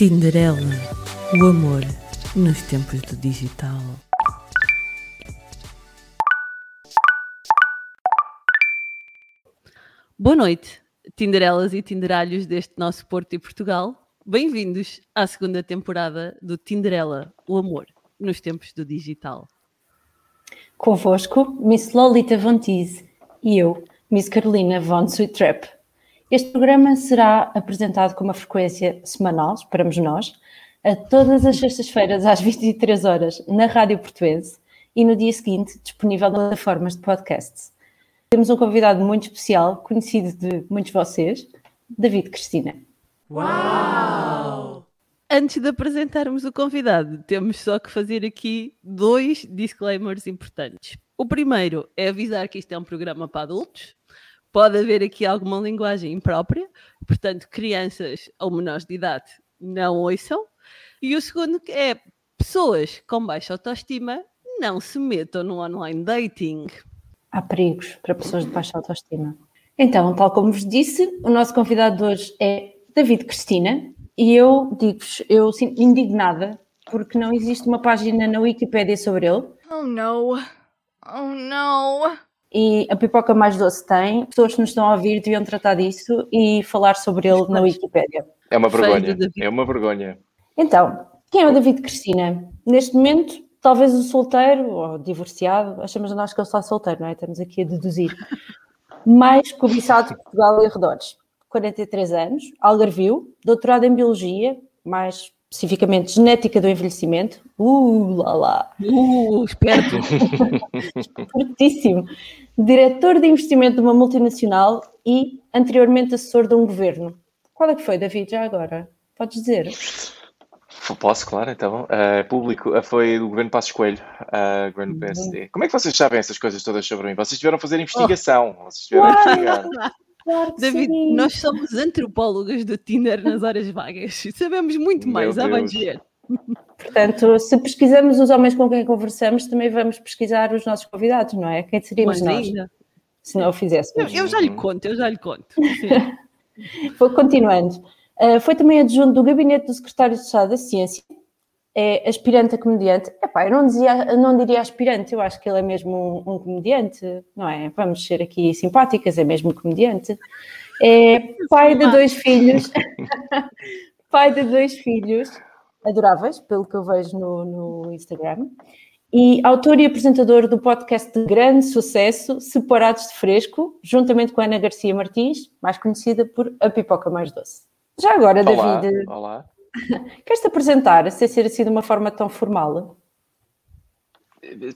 Tinderela, o amor nos tempos do digital. Boa noite, Tinderelas e Tinderalhos deste nosso Porto e Portugal. Bem-vindos à segunda temporada do Tinderela, o amor nos tempos do digital. Convosco, Miss Lolita Von Teese e eu, Miss Carolina Von Sweetrap. Este programa será apresentado com uma frequência semanal, esperamos nós, a todas as sextas-feiras às 23 horas na Rádio Portuense e no dia seguinte disponível nas plataformas de podcasts. Temos um convidado muito especial, conhecido de muitos de vocês, David Cristina. Uau! Antes de apresentarmos o convidado, temos só que fazer aqui dois disclaimers importantes. O primeiro é avisar que isto é um programa para adultos. Pode haver aqui alguma linguagem imprópria, portanto, crianças ou menores de idade não ouçam. E o segundo é pessoas com baixa autoestima não se metam no online dating. Há perigos para pessoas de baixa autoestima. Então, tal como vos disse, o nosso convidado de hoje é David Cristina, e eu digo-vos, eu sinto indignada porque não existe uma página na Wikipédia sobre ele. Oh no, oh no. E a pipoca mais doce tem. Pessoas que nos estão a ouvir deviam tratar disso e falar sobre ele na Wikipédia. É uma vergonha. É uma vergonha. Então, quem é o David Cristina? Neste momento, talvez o solteiro ou divorciado, achamos nós que ele está solteiro, não é? Estamos aqui a deduzir. Mais cobiçado de Portugal e arredores. 43 anos, Algarvio, doutorado em Biologia, mais especificamente Genética do Envelhecimento. Uh, lá lá! Uh, esperto! Espertíssimo! Diretor de investimento de uma multinacional e anteriormente assessor de um governo. Qual é que foi, David, já agora? Podes dizer? Posso, claro, então. Uh, público uh, foi do governo Passos Coelho, uh, governo uhum. PSD. Como é que vocês sabem essas coisas todas sobre mim? Vocês tiveram a fazer investigação. Oh. Vocês tiveram a investigar. Claro David, sim. nós somos antropólogas do Tinder nas horas vagas. Sabemos muito mais, Meu vais ver. Portanto, se pesquisamos os homens com quem conversamos, também vamos pesquisar os nossos convidados, não é? Quem seríamos nós? Ainda. Se não o fizéssemos. Eu, eu, já lhe conto, eu já lhe conto. Vou continuando. Uh, foi também adjunto do gabinete do secretário de Estado da Ciência é aspirante a comediante. Epá, eu não, dizia, não diria aspirante, eu acho que ele é mesmo um, um, comediante, não é? Vamos ser aqui simpáticas, é mesmo comediante. É pai de dois filhos, pai de dois filhos adoráveis, pelo que eu vejo no, no Instagram, e autor e apresentador do podcast de grande sucesso, Separados de Fresco, juntamente com Ana Garcia Martins, mais conhecida por A Pipoca Mais Doce. Já agora, olá, David. Olá. Queres-te apresentar sem ser assim de uma forma tão formal?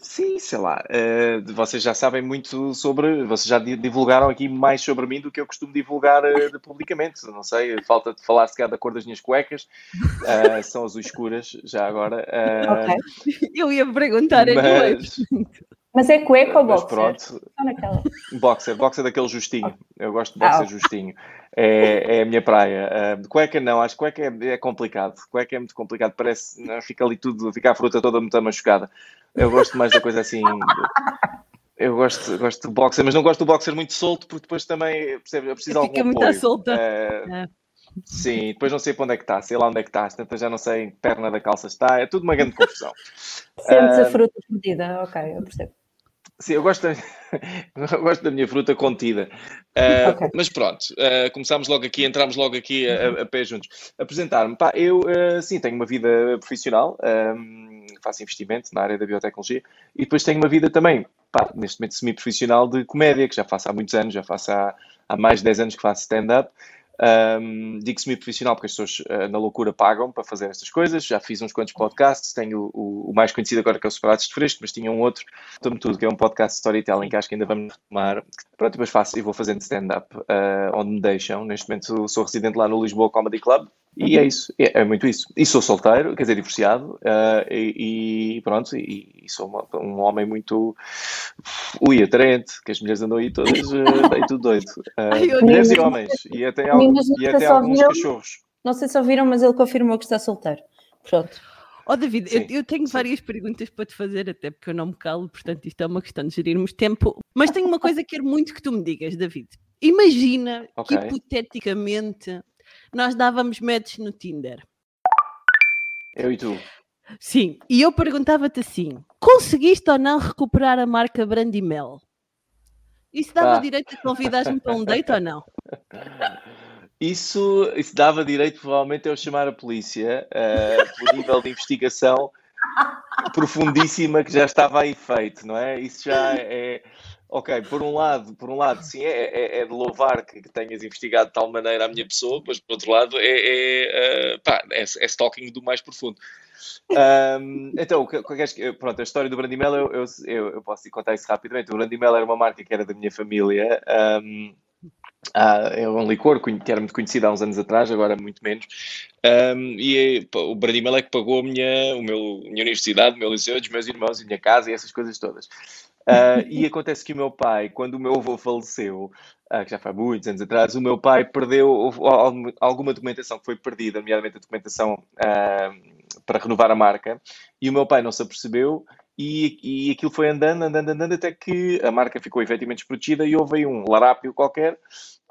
Sim, sei lá. Uh, vocês já sabem muito sobre. Vocês já divulgaram aqui mais sobre mim do que eu costumo divulgar uh, publicamente. Não sei, falta de falar se calhar da cor das minhas cuecas. Uh, são azuis escuras, já agora. ok. Eu ia perguntar mas... Mas é cueca ou boxer? Pronto. Boxer, boxer daquele justinho. Eu gosto de boxer ah, justinho. É, é a minha praia. Uh, cueca não, acho que cueca é, é, complicado. Cueca é muito complicado, parece, não, fica ali tudo, fica a fruta toda muito machucada. Eu gosto mais da coisa assim. Eu gosto, gosto de boxer, mas não gosto do boxer muito solto, porque depois também percebe, eu preciso de algum muito apoio. solta. Uh, é. Sim, depois não sei para onde é que está, sei lá onde é que está, já não sei perna da calça está, é tudo uma grande confusão. Sentes uh, a fruta perdida, ok, eu percebo. Sim, eu gosto da, eu gosto da minha fruta contida. Uh, okay. Mas pronto, uh, começámos logo aqui, entramos logo aqui a, a pé juntos. Apresentar-me, pá, eu uh, sim tenho uma vida profissional, um, faço investimento na área da biotecnologia e depois tenho uma vida também, pá, neste momento semi-profissional de comédia, que já faço há muitos anos, já faço há, há mais de 10 anos que faço stand-up. Um, digo semi-profissional porque as pessoas uh, na loucura pagam para fazer estas coisas. Já fiz uns quantos podcasts. Tenho o, o, mais conhecido agora que é o Separados de Fresco, mas tinha um outro, Tome Tudo, que é um podcast de storytelling que acho que ainda vamos tomar. Pronto, depois faço e vou fazendo stand-up uh, onde me deixam. Neste momento sou residente lá no Lisboa Comedy Club e é isso, é, é, muito isso. E sou solteiro, quer dizer, divorciado, uh, e, e, pronto, e, e sou uma, um homem muito ui, atraente, que as mulheres andam aí todas uh, tudo doido. Uh, mulheres e homens, e até, e até alguns viram, cachorros. Não sei se ouviram, mas ele confirmou que está solteiro. Pronto. Ó oh, David, eu, eu, tenho sim. várias perguntas para te fazer, até porque eu não me calo, portanto isto é uma questão de gerirmos tempo. Mas tenho uma coisa que quero muito que tu me digas, David. Imagina Ok. que hipoteticamente nós dávamos match no Tinder. Eu e tu. Sim, e eu perguntava-te assim: conseguiste ou não recuperar a marca Brandimel? Isso dava Ah. direito a convidar-me para um date ou não? Isso, isso dava direito, provavelmente, a eu chamar a polícia eh, pelo nível de investigação profundíssima que já estava aí feito, não é? Isso já é. Ok, por um lado, por um lado, sim, é, é- é de louvar que, que tenhas investigado de tal maneira a minha pessoa, mas por outro lado, é, é, eh, pá, é, é stalking do mais profundo. Ahm, então, que- pronto, a história do Brandimel, eu, eu, eu, posso contar isso rapidamente. O Brandimel era uma marca que era da minha família. ahm, ah, é um licor que era muito conhecido há uns anos atrás, agora muito menos. Um, e é, o Brandimel é que pagou a minha, o meu, a minha universidade, o meu liceu, dos meus irmãos, a minha casa e essas coisas todas. Ah, e acontece que o meu pai, quando o meu avô faleceu, ah, que já foi há muitos anos atrás, o meu pai perdeu alguma documentação que foi perdida, nomeadamente a documentação ah, para renovar a marca, e o meu pai não se apercebeu. E, e aquilo foi andando, andando, andando, até que a marca ficou efetivamente desprotegida e houve aí um larápio qualquer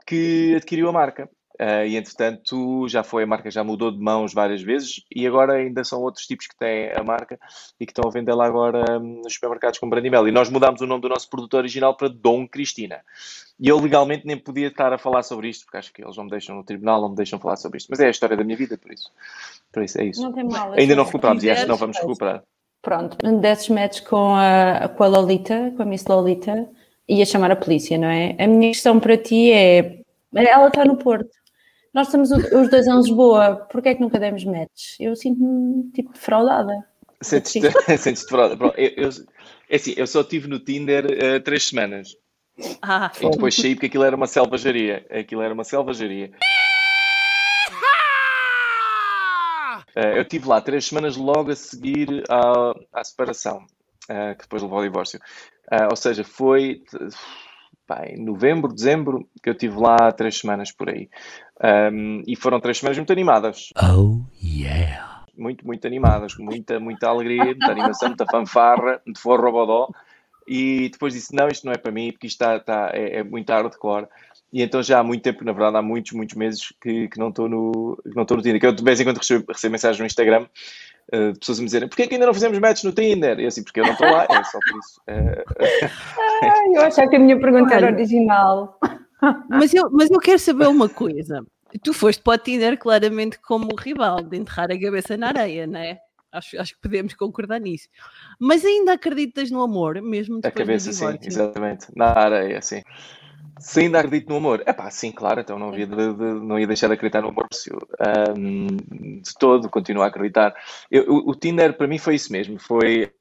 que adquiriu a marca. Ah, e entretanto já foi, a marca já mudou de mãos várias vezes e agora ainda são outros tipos que têm a marca e que estão a vendê-la agora hum, nos supermercados com Brandimel. E nós mudámos o nome do nosso produto original para Dom Cristina. E eu legalmente nem podia estar a falar sobre isto, porque acho que eles não me deixam no tribunal, não me deixam falar sobre isto. Mas é a história da minha vida, por isso. Por isso é isso. Não tem mal. Ainda não recuperamos e acho que não vamos recuperar. Pronto, desses match com a, com a Lolita, com a Miss Lolita, ia chamar a polícia, não é? A minha questão para ti é: ela está no Porto, nós estamos os dois em Lisboa, porquê é que nunca demos match? Eu sinto-me tipo defraudada. Sentes-te sentes. Pronto, eu, eu, é assim, eu só estive no Tinder eh, três semanas Ah, e depois saí porque aquilo era uma selvageria. Aquilo era uma selvageria. Eh, eu estive lá três semanas logo a seguir à, à separação, eh, que depois levou ao divórcio. Ah, ou seja, foi pá, em novembro, dezembro, que eu estive lá três semanas por aí. Ahm, e foram três semanas muito animadas. Oh yeah. muito, muito animadas, com muita, muita alegria, muita animação, muita fanfarra, muito forró bodó. E depois disse: Não, isto não é para mim, porque isto está, está- é, é muito hardcore. E então já há muito tempo, na verdade, há muitos, muitos meses que, que não estou no, que não estou no Tinder. Que eu de vez em quando recebo, recebo mensagens no Instagram eh, de pessoas a me dizerem: Porquê que ainda não fizemos match no Tinder? E eu assim, porque eu não estou lá, é só por isso. Eh, Ai, eu achava que a minha pergunta era original. Mas, eu, mas eu quero saber uma coisa. Tu foste para o Tinder claramente como o rival, de enterrar a cabeça na areia, não é? Acho, acho que podemos concordar nisso. Mas ainda acreditas no amor, mesmo a depois cabeça, do sim, exatamente. Na areia, sim. Se ainda acredito no amor, é pá, sim, claro, então não, havia de- de- não ia deixar de acreditar no amor ahm, de todo, continuo a acreditar. Eu- o, o Tinder para mim foi isso mesmo, foi, que-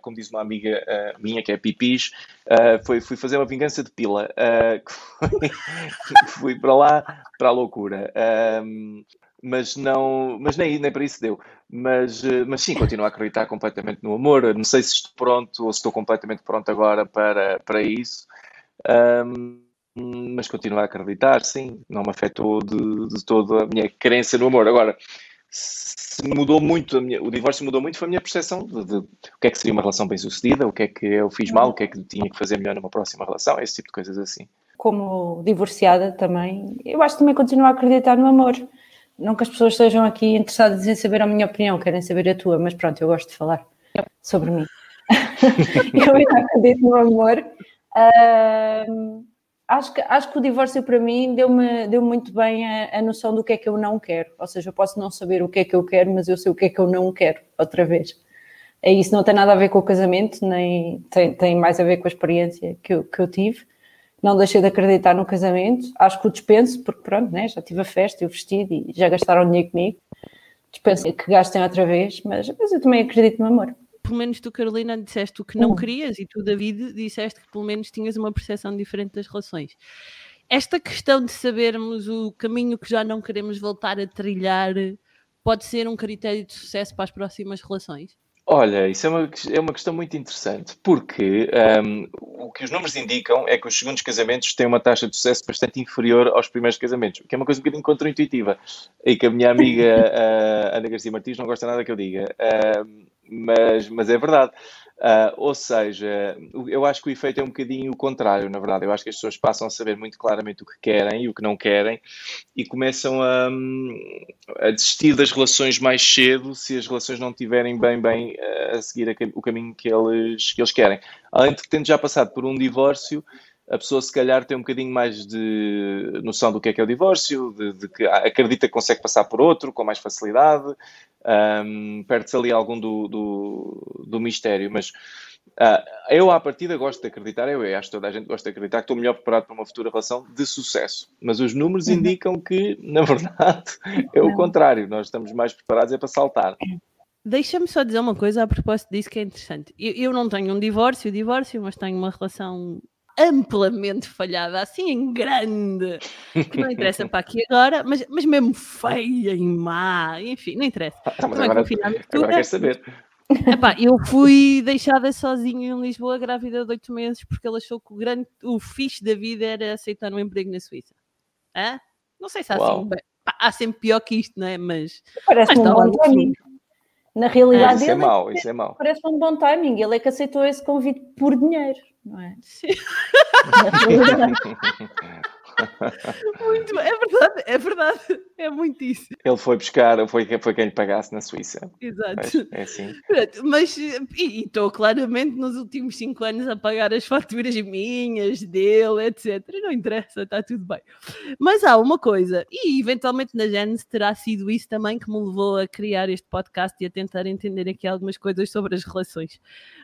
como diz uma amiga ah, minha que é Pipis, ah, foi, fui fazer uma vingança de pila, ah, que foi- fui para lá, para a loucura. Ahm, mas não, mas nem, nem para isso deu. Mas, eh, mas sim, continuo a acreditar completamente no amor. Não sei se estou pronto ou se estou completamente pronto agora para, para isso. Ahm, mas continuo a acreditar, sim. Não me afetou de, de toda a minha crença no amor. Agora, mudou muito, minha- o divórcio mudou muito foi a minha percepção de, de o que é que seria uma relação bem sucedida, o que é que eu fiz mal, o que é que tinha que fazer melhor numa próxima relação, esse tipo de coisas assim. Como divorciada também, eu acho que também continuo a acreditar no amor. Não que as pessoas estejam aqui interessadas em saber a minha opinião, querem saber a tua, mas pronto, eu gosto de falar sobre mim. eu ainda acredito no amor. Ahm, acho, que, acho que o divórcio para mim deu-me deu muito bem a, a noção do que é que eu não quero. Ou seja, eu posso não saber o que é que eu quero, mas eu sei o que é que eu não quero, outra vez. É isso, não tem nada a ver com o casamento, nem tem, tem mais a ver com a experiência que eu, que eu tive. Não deixei de acreditar no casamento, acho que o dispenso, porque pronto, né, já tive a festa e o vestido e já gastaram dinheiro comigo. Dispenso que gastem outra vez, mas, mas eu também acredito no amor. Pelo menos tu, Carolina, disseste o que não Hum. querias e tu, David, disseste que pelo menos tinhas uma percepção diferente das relações. Esta questão de sabermos o caminho que já não queremos voltar a trilhar pode ser um critério de sucesso para as próximas relações? Olha, isso é uma, é uma questão muito interessante, porque ahm, o que os números indicam é que os segundos casamentos têm uma taxa de sucesso bastante inferior aos primeiros casamentos, o que é uma coisa um bocadinho contraintuitiva, e que a minha amiga ah, Ana Garcia Martins não gosta nada que eu diga, Ahm, mas, mas é verdade. Uh, ou seja, eu acho que o efeito é um bocadinho o contrário, na verdade. Eu acho que as pessoas passam a saber muito claramente o que querem e o que não querem e começam a, a desistir das relações mais cedo se as relações não estiverem bem, bem a seguir o caminho que eles, que eles querem. Além de que, tendo já passado por um divórcio, a pessoa se calhar tem um bocadinho mais de noção do que é que é o divórcio, de, de que acredita que consegue passar por outro com mais facilidade, um, perde-se ali algum do, do, do mistério, mas uh, eu à partida gosto de acreditar, eu acho que toda a gente gosta de acreditar que estou melhor preparado para uma futura relação de sucesso, mas os números uhum. indicam que, na verdade, é o contrário, nós estamos mais preparados é para saltar. Deixa-me só dizer uma coisa a propósito disso que é interessante. Eu, eu não tenho um divórcio, divórcio, mas tenho uma relação amplamente falhada, assim em grande, que não interessa para aqui agora, mas, mas mesmo feia e má, enfim, não interessa. Ah, mas agora, agora quer saber. Epá, eu fui deixada sozinha em Lisboa, grávida de oito meses, porque ele achou que o, grande, o fixe da vida era aceitar um emprego na Suíça. Hã? Não sei se há assim, pá, há sempre pior que isto, não é? Mas. Parece um bom timing. Na realidade, isso é mau, isso é mau. Parece um bom timing. Ele é que aceitou esse convite por dinheiro não é? Muito, é verdade, é verdade, é muito isso. Ele foi buscar, foi, foi quem lhe pagasse na Suíça. Exato. É, é assim. Mas, e estou claramente nos últimos cinco anos a pagar as faturas minhas, dele, etc. Não interessa, está tudo bem. Mas há uma coisa, e eventualmente na Gênesis terá sido isso também que me levou a criar este podcast e a tentar entender aqui algumas coisas sobre as relações.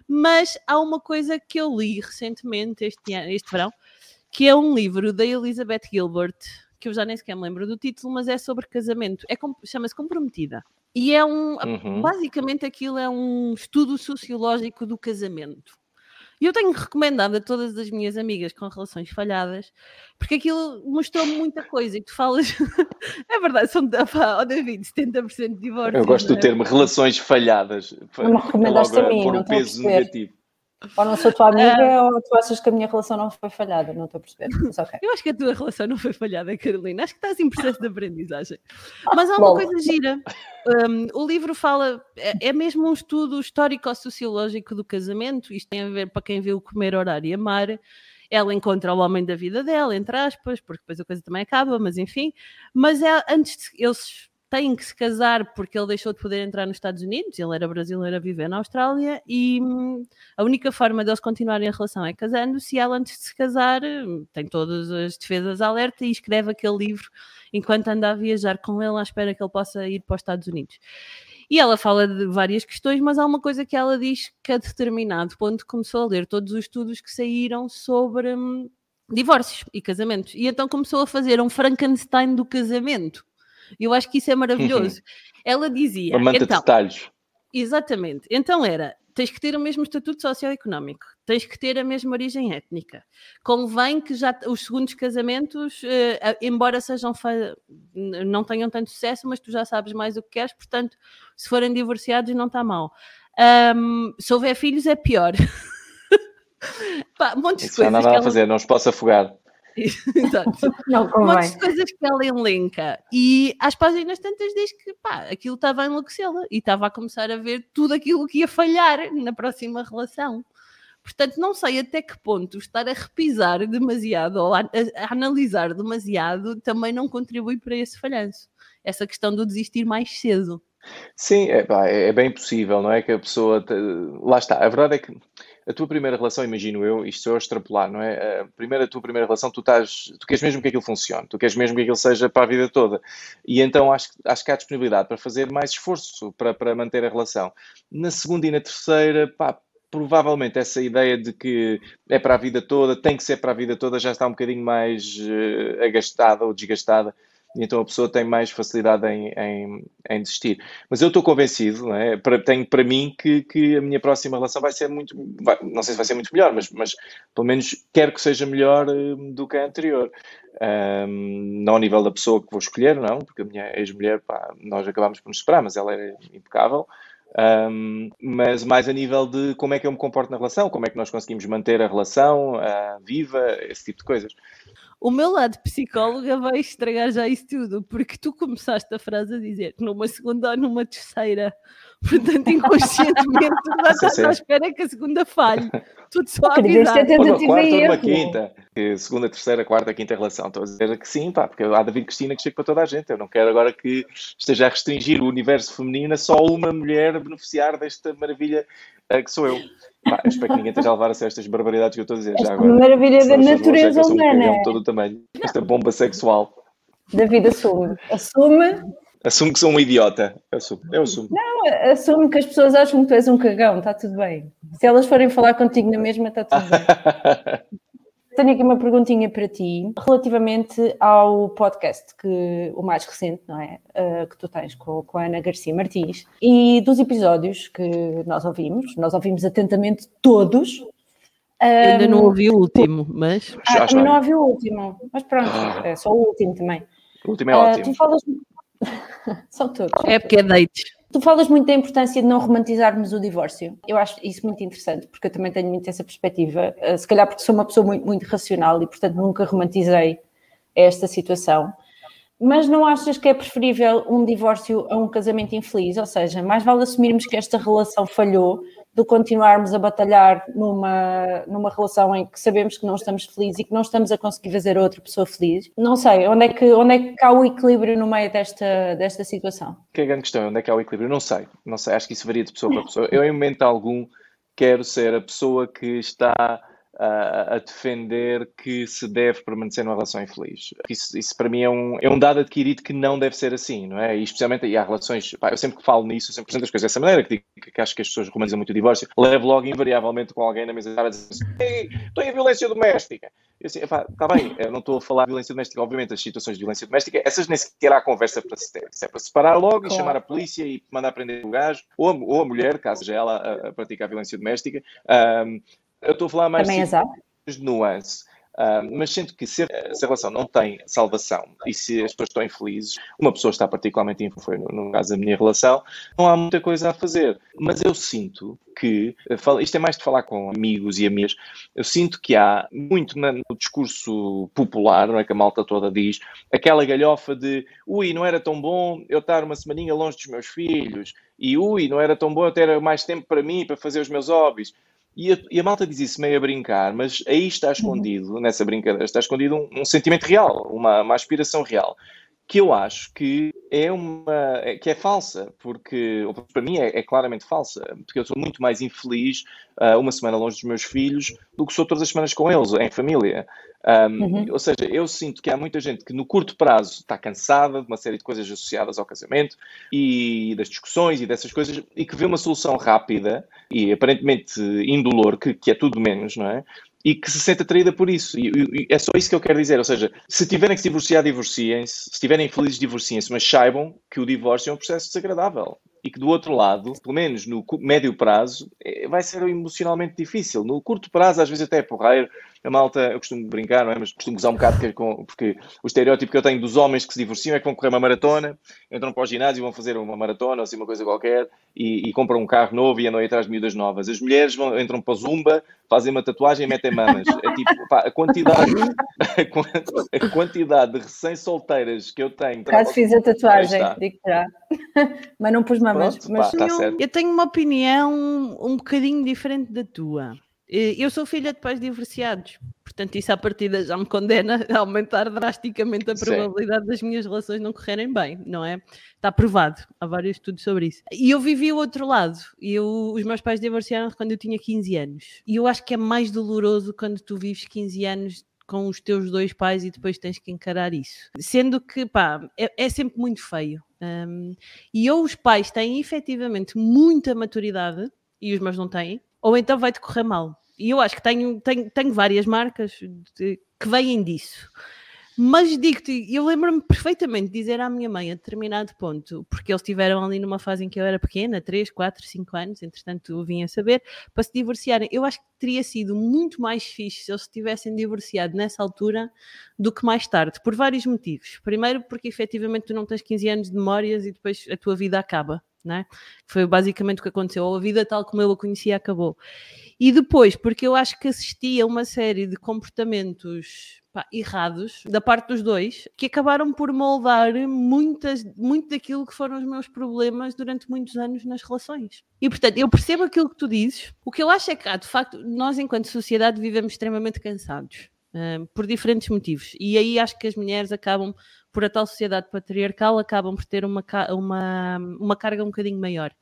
Mas há uma coisa que eu li recentemente este, ano, este verão que é um livro da Elizabeth Gilbert, que eu já nem sequer me lembro do título, mas é sobre casamento. É, Chama-se Comprometida. E é um. Uhum. Basicamente, aquilo é um estudo sociológico do casamento. E eu tenho recomendado a todas as minhas amigas com relações falhadas, porque aquilo mostrou muita coisa e tu falas. é verdade, são oh, David, 70% de divórcio. Eu gosto do é? termo relações falhadas. Não me recomendaste a mim, não um peso negativo. Ou não sou tua amiga ou tu achas que a minha relação não foi falhada, não estou a perceber. Mas, okay. Eu acho que a tua relação não foi falhada, Carolina. Acho que estás em processo de aprendizagem. Mas há uma coisa gira. Um, o livro fala, é, é mesmo um estudo histórico-sociológico do casamento. Isto tem a ver para quem viu Comer, Orar e Amar ela encontra o homem da vida dela, entre aspas, porque depois a coisa também acaba, mas enfim. Mas é, antes de, eles têm que se casar porque ele deixou de poder entrar nos Estados Unidos, ele era brasileiro a viver na Austrália, e hum, a única forma deles continuarem a relação é casando-se, e ela antes de se casar hum, tem todas as defesas alerta e escreve aquele livro enquanto anda a viajar com ele à espera que ele possa ir para os Estados Unidos. E ela fala de várias questões, mas há uma coisa que ela diz que a determinado ponto começou a ler todos os estudos que saíram sobre hum, divórcios e casamentos. E então começou a fazer um Frankenstein do casamento eu acho que isso é maravilhoso. Ela dizia. Uma manta então, de detalhes. Exatamente. Então era: tens que ter o mesmo estatuto socioeconómico, tens que ter a mesma origem étnica. Convém que já os segundos casamentos, uh, embora sejam não tenham tanto sucesso, mas tu já sabes mais o que queres, portanto, se forem divorciados, não está mal. Um, se houver filhos, é pior. Pá, montes Isso de coisas. Não há nada a fazer, não os posso afogar. Exato. Não Muitas coisas que ela elenca. E às páginas tantas diz que pá, aquilo estava a enlouquecê-la e estava a começar a ver tudo aquilo que ia falhar na próxima relação. Portanto, não sei até que ponto estar a repisar demasiado ou a, a, a analisar demasiado também não contribui para esse falhanço. Essa questão do desistir mais cedo. Sim, é, é, bem possível, não é? Que a pessoa. Te... Lá está. A verdade é que a tua primeira relação, imagino eu, isto é eu extrapolar, não é? A, primeira, a tua primeira relação, tu, estás, tu queres mesmo que aquilo funcione, tu queres mesmo que aquilo seja para a vida toda. E então acho, acho que há disponibilidade para fazer mais esforço para, para manter a relação. Na segunda e na terceira, pá, provavelmente essa ideia de que é para a vida toda, tem que ser para a vida toda, já está um bocadinho mais uh, agastada ou desgastada então a pessoa tem mais facilidade em, em, em desistir. Mas eu estou convencido, não é? para, tenho para mim que, que a minha próxima relação vai ser muito, vai, não sei se vai ser muito melhor, mas, mas pelo menos quero que seja melhor uh, do que a anterior. Um, não ao nível da pessoa que vou escolher, não, porque a minha ex-mulher, nós acabámos por nos separar, mas ela era impecável. Um, mas mais a nível de como é que eu me comporto na relação, como é que nós conseguimos manter a relação uh, viva, esse tipo de coisas o meu lado psicóloga vai estragar já isso tudo, porque tu começaste a frase a dizer numa segunda ou numa terceira Portanto, inconscientemente, tu já Sim, estás à espera que a segunda falhe. Tudo só a ter avisar. Uma quarta e ou uma erro. quinta. Segunda, terceira, quarta, quinta relação. Estou a dizer que sim, pá, porque há David Cristina que chega para toda a gente. Eu não quero agora que esteja a restringir o universo feminino a só uma mulher a beneficiar desta maravilha eh, que sou eu. Pá, eu espero que ninguém esteja a levar a sério estas barbaridades que eu estou a dizer já Esta agora. maravilha da que natureza um humana. de todo o tamanho. Esta bomba sexual. David assume. Assume, Assumo que sou um idiota. Eu assumo. Eu assumo. assume que as pessoas acham que tu és um cagão, está tudo bem. Se elas forem falar contigo na mesma, está tudo bem. Tenho aqui uma perguntinha para ti relativamente ao podcast que o mais recente, não é? Uh, que tu tens com, com a Ana Garcia Martins e dos episódios que nós ouvimos, nós ouvimos atentamente todos. Eu ainda não Um, ouvi o último, mas Ah, Já, já. não ouvi o último, mas pronto, Ah. é só o último também. O último é Ah, ótimo. tu falas. São todos. é porque é dates. Tu falas muito da importância de não romantizarmos o divórcio. Eu acho isso muito interessante, porque eu também tenho muito essa perspectiva. Uh, Se calhar porque sou uma pessoa muito, muito racional e, portanto, nunca romantizei esta situação. Mas não achas que é preferível um divórcio a um casamento infeliz? Ou seja, mais vale assumirmos que esta relação falhou que continuarmos a batalhar numa, numa relação em que sabemos que não estamos felizes e que não estamos a conseguir fazer outra pessoa feliz. Não sei, onde é que, onde é que há o equilíbrio no meio desta, desta situação? Que é a grande questão, onde é que há o equilíbrio? Não sei, não sei, acho que isso varia de pessoa para pessoa. Eu, em momento algum, quero ser a pessoa que está ah, a defender que se deve permanecer numa relação infeliz. Isso, isso para mim é um, é um dado adquirido que não deve ser assim, não é? E especialmente e há relações, pá, eu sempre que falo nisso, eu sempre apresento as coisas dessa maneira, que, digo que acho que as pessoas romantizam muito o divórcio, levo logo invariavelmente com alguém na mesa a dizer assim, "Ei, estou em violência doméstica. Eu assim, está bem, eu não estou a falar de violência doméstica, obviamente as situações de violência doméstica, essas nem sequer há conversa para se ter. Isso é para separar logo e Claro. chamar a polícia e mandar prender o gajo, ou a, ou a mulher, caso seja ela a, a praticar violência doméstica. Ahm, eu estou a falar mais Também de nuance. Ah, mas sinto que se a, se a relação não tem salvação e se as pessoas estão infelizes, uma pessoa está particularmente infeliz, foi no, no caso da minha relação, não há muita coisa a fazer. Mas eu sinto que, eh, isto é mais de falar com amigos e amigas, eu sinto que há muito no discurso popular, não é que a malta toda diz, aquela galhofa de ui, não era tão bom eu estar uma semaninha longe dos meus filhos, e ui, não era tão bom eu ter mais tempo para mim, para fazer os meus hobbies. E a, e a malta diz isso meio a brincar, mas aí está escondido, nessa brincadeira, está escondido um, um sentimento real, uma, uma aspiração real, que eu acho que é uma é- que é falsa, porque para mim é, é claramente falsa, porque eu sou muito mais infeliz ah, uma semana longe dos meus filhos do que sou todas as semanas com eles, em família. Um, Uhum. Ou seja, eu sinto que há muita gente que no curto prazo está cansada de uma série de coisas associadas ao casamento e das discussões e dessas coisas e que vê uma solução rápida e aparentemente indolor, que, que é tudo menos, não é? E que se sente atraída por isso. E, e- é só isso que eu quero dizer. Ou seja, se tiverem que se divorciar, divorciem-se. Se estiverem felizes, divorciem-se. Mas saibam que o divórcio é um processo desagradável. E que do outro lado, pelo menos no médio prazo, eh, vai ser emocionalmente difícil. No curto prazo, às vezes até é porreiro. A malta, eu costumo brincar, não é? Mas costumo gozar um bocado com- porque o estereótipo que eu tenho dos homens que se divorciam é que vão correr uma maratona, entram para o ginásio e vão fazer uma maratona ou assim uma coisa qualquer e, e compram um carro novo e andam aí atrás de miúdas novas. As mulheres vão, entram para o Zumba, fazem uma tatuagem e metem mamas. É tipo, pá, a quantidade, a quan- a quantidade de recém-solteiras que eu tenho. Caso fiz a tatuagem, digo já. mas não pus mamas. Pronto, mas pá. Tá eu, certo. eu tenho uma opinião um bocadinho diferente da tua. Eh, Eu sou filha de pais divorciados, portanto, isso à partida já me condena a aumentar drasticamente a Sim. probabilidade das minhas relações não correrem bem, não é? Está provado, há vários estudos sobre isso. E eu vivi o outro lado. Eu, os meus pais divorciaram quando eu tinha 15 anos. E eu acho que é mais doloroso quando tu vives 15 anos com os teus dois pais e depois tens que encarar isso. Sendo que, pá, é, é sempre muito feio. Hum, e ou os pais têm efetivamente muita maturidade e os meus não têm, ou então vai-te correr mal. E eu acho que tenho, tenho, tenho várias marcas de- que vêm disso. Mas digo-te, eu lembro-me perfeitamente de dizer à minha mãe a determinado ponto, porque eles estiveram ali numa fase em que eu era pequena, 3, 4, 5 anos, entretanto eu vim a saber, para se divorciarem. Eu acho que teria sido muito mais fixe se eles se tivessem divorciado nessa altura do que mais tarde, por vários motivos. Primeiro, porque efetivamente tu não tens 15 anos de memórias e depois a tua vida acaba, não é? Foi basicamente o que aconteceu, a vida tal como eu a conhecia acabou. E depois, porque eu acho que assisti a uma série de comportamentos pá, errados da parte dos dois que acabaram por moldar muitas, muito daquilo que foram os meus problemas durante muitos anos nas relações. E portanto, eu percebo aquilo que tu dizes. O que eu acho é que, de facto, nós enquanto sociedade vivemos extremamente cansados. Uh, por diferentes motivos. E aí acho que as mulheres acabam, por a tal sociedade patriarcal, acabam por ter uma, uma, uma carga um bocadinho maior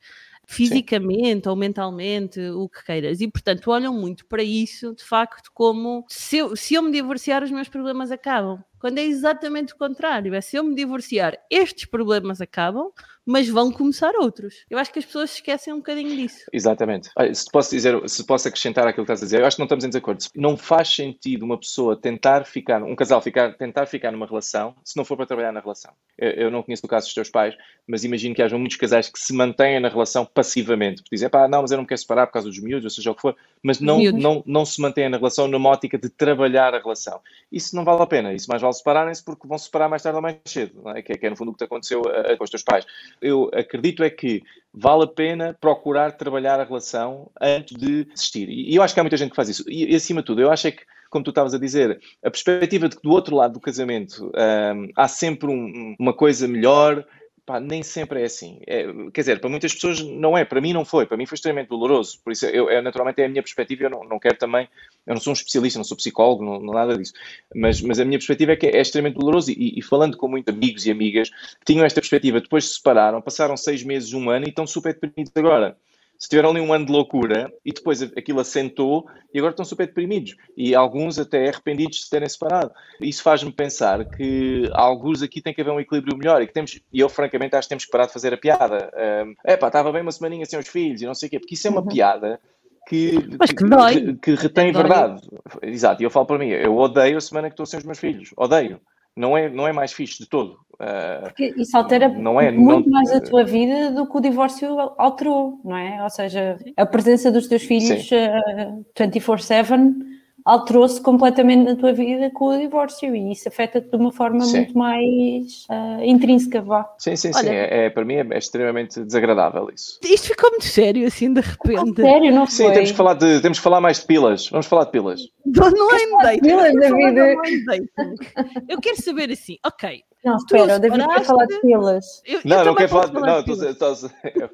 fisicamente Sim. ou mentalmente, o que queiras. E, portanto, olham muito para isso, de facto, como se eu, se eu me divorciar, os meus problemas acabam. Quando é exatamente o contrário, é se eu me divorciar, estes problemas acabam, mas vão começar outros. Eu acho que as pessoas esquecem um bocadinho disso. Exatamente. Se posso dizer, se posso acrescentar aquilo que estás a dizer, eu acho que não estamos em desacordo. Não faz sentido uma pessoa tentar ficar, um casal ficar, tentar ficar numa relação se não for para trabalhar na relação. Eu, eu não conheço o caso dos teus pais, mas imagino que hajam muitos casais que se mantêm na relação passivamente, porque dizem, pá, não, mas eu não quero separar por causa dos miúdos, ou seja o que for, mas não, não, não se mantêm na relação numa ótica de trabalhar a relação. Isso não vale a pena, isso mais vale separarem-se porque vão separar mais tarde ou mais cedo, é? Que, é, que, é, no fundo o que te aconteceu a, a, com os teus pais. Eu acredito é que vale a pena procurar trabalhar a relação antes de desistir. E, e eu acho que há muita gente que faz isso. E, e acima de tudo, eu acho é que como tu estavas a dizer, a perspectiva de que do outro lado do casamento um, há sempre um, uma coisa melhor, Pá, nem sempre é assim. É, quer dizer, para muitas pessoas não é, para mim não foi, para mim foi extremamente doloroso. Por isso, eu, eu naturalmente é a minha perspectiva, eu não, não quero também, eu não sou um especialista, não sou psicólogo, não, não nada disso. Mas, mas a minha perspectiva é que é extremamente doloroso. E, e, falando com muitos amigos e amigas tinham esta perspectiva, depois se separaram, passaram seis meses, um ano e estão super deprimidos agora se tiveram ali um ano de loucura e depois aquilo assentou e agora estão super deprimidos e alguns até arrependidos de se terem separado. Isso faz-me pensar que alguns aqui tem que haver um equilíbrio melhor e que temos, e eu francamente acho que temos que parar de fazer a piada. É pá, estava bem uma semaninha sem os filhos e não sei o quê, porque isso é uma uhum. piada que, Mas que, que, que retém verdade. Exato, e eu falo para mim, eu odeio a semana que estou sem os meus filhos, odeio não é, não é mais fixe de todo. Uh, Porque isso altera não é, muito não... mais a tua vida do que o divórcio alterou, não é? Ou seja, a presença dos teus filhos uh, 24-7 alterou-se completamente na tua vida com o divórcio e isso afeta-te de uma forma sim. muito mais uh, intrínseca, vá. Sim, sim, Olha, sim. É, é, para mim é, é, extremamente desagradável isso. Isto ficou muito sério, assim, de repente. Ah, sério, não foi? Sim, temos que, falar de, temos que falar mais de pilas. Vamos falar de pilas. Do online date. Pilas da vida. Eu quero saber assim, ok. Não, espera, eu devia falar de pilas. Eu, não, eu não quero falar de... Não, estou...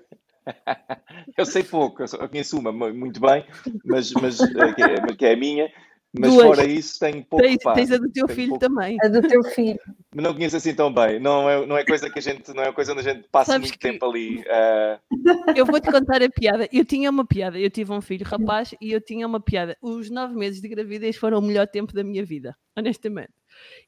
eu sei pouco, eu conheço uma muito bem, mas, mas eh, que, é, que é a minha, mas Duas. fora isso tenho pouco tens, tens a do teu filho pouco. também. A do teu filho. Não conheço assim tão bem. Não é, não é coisa que a gente, não é coisa onde a gente passa Sabes muito que... tempo ali. Uh... Eu vou-te contar a piada. Eu tinha uma piada, eu tive um filho rapaz e eu tinha uma piada. Os nove meses de gravidez foram o melhor tempo da minha vida, honestamente.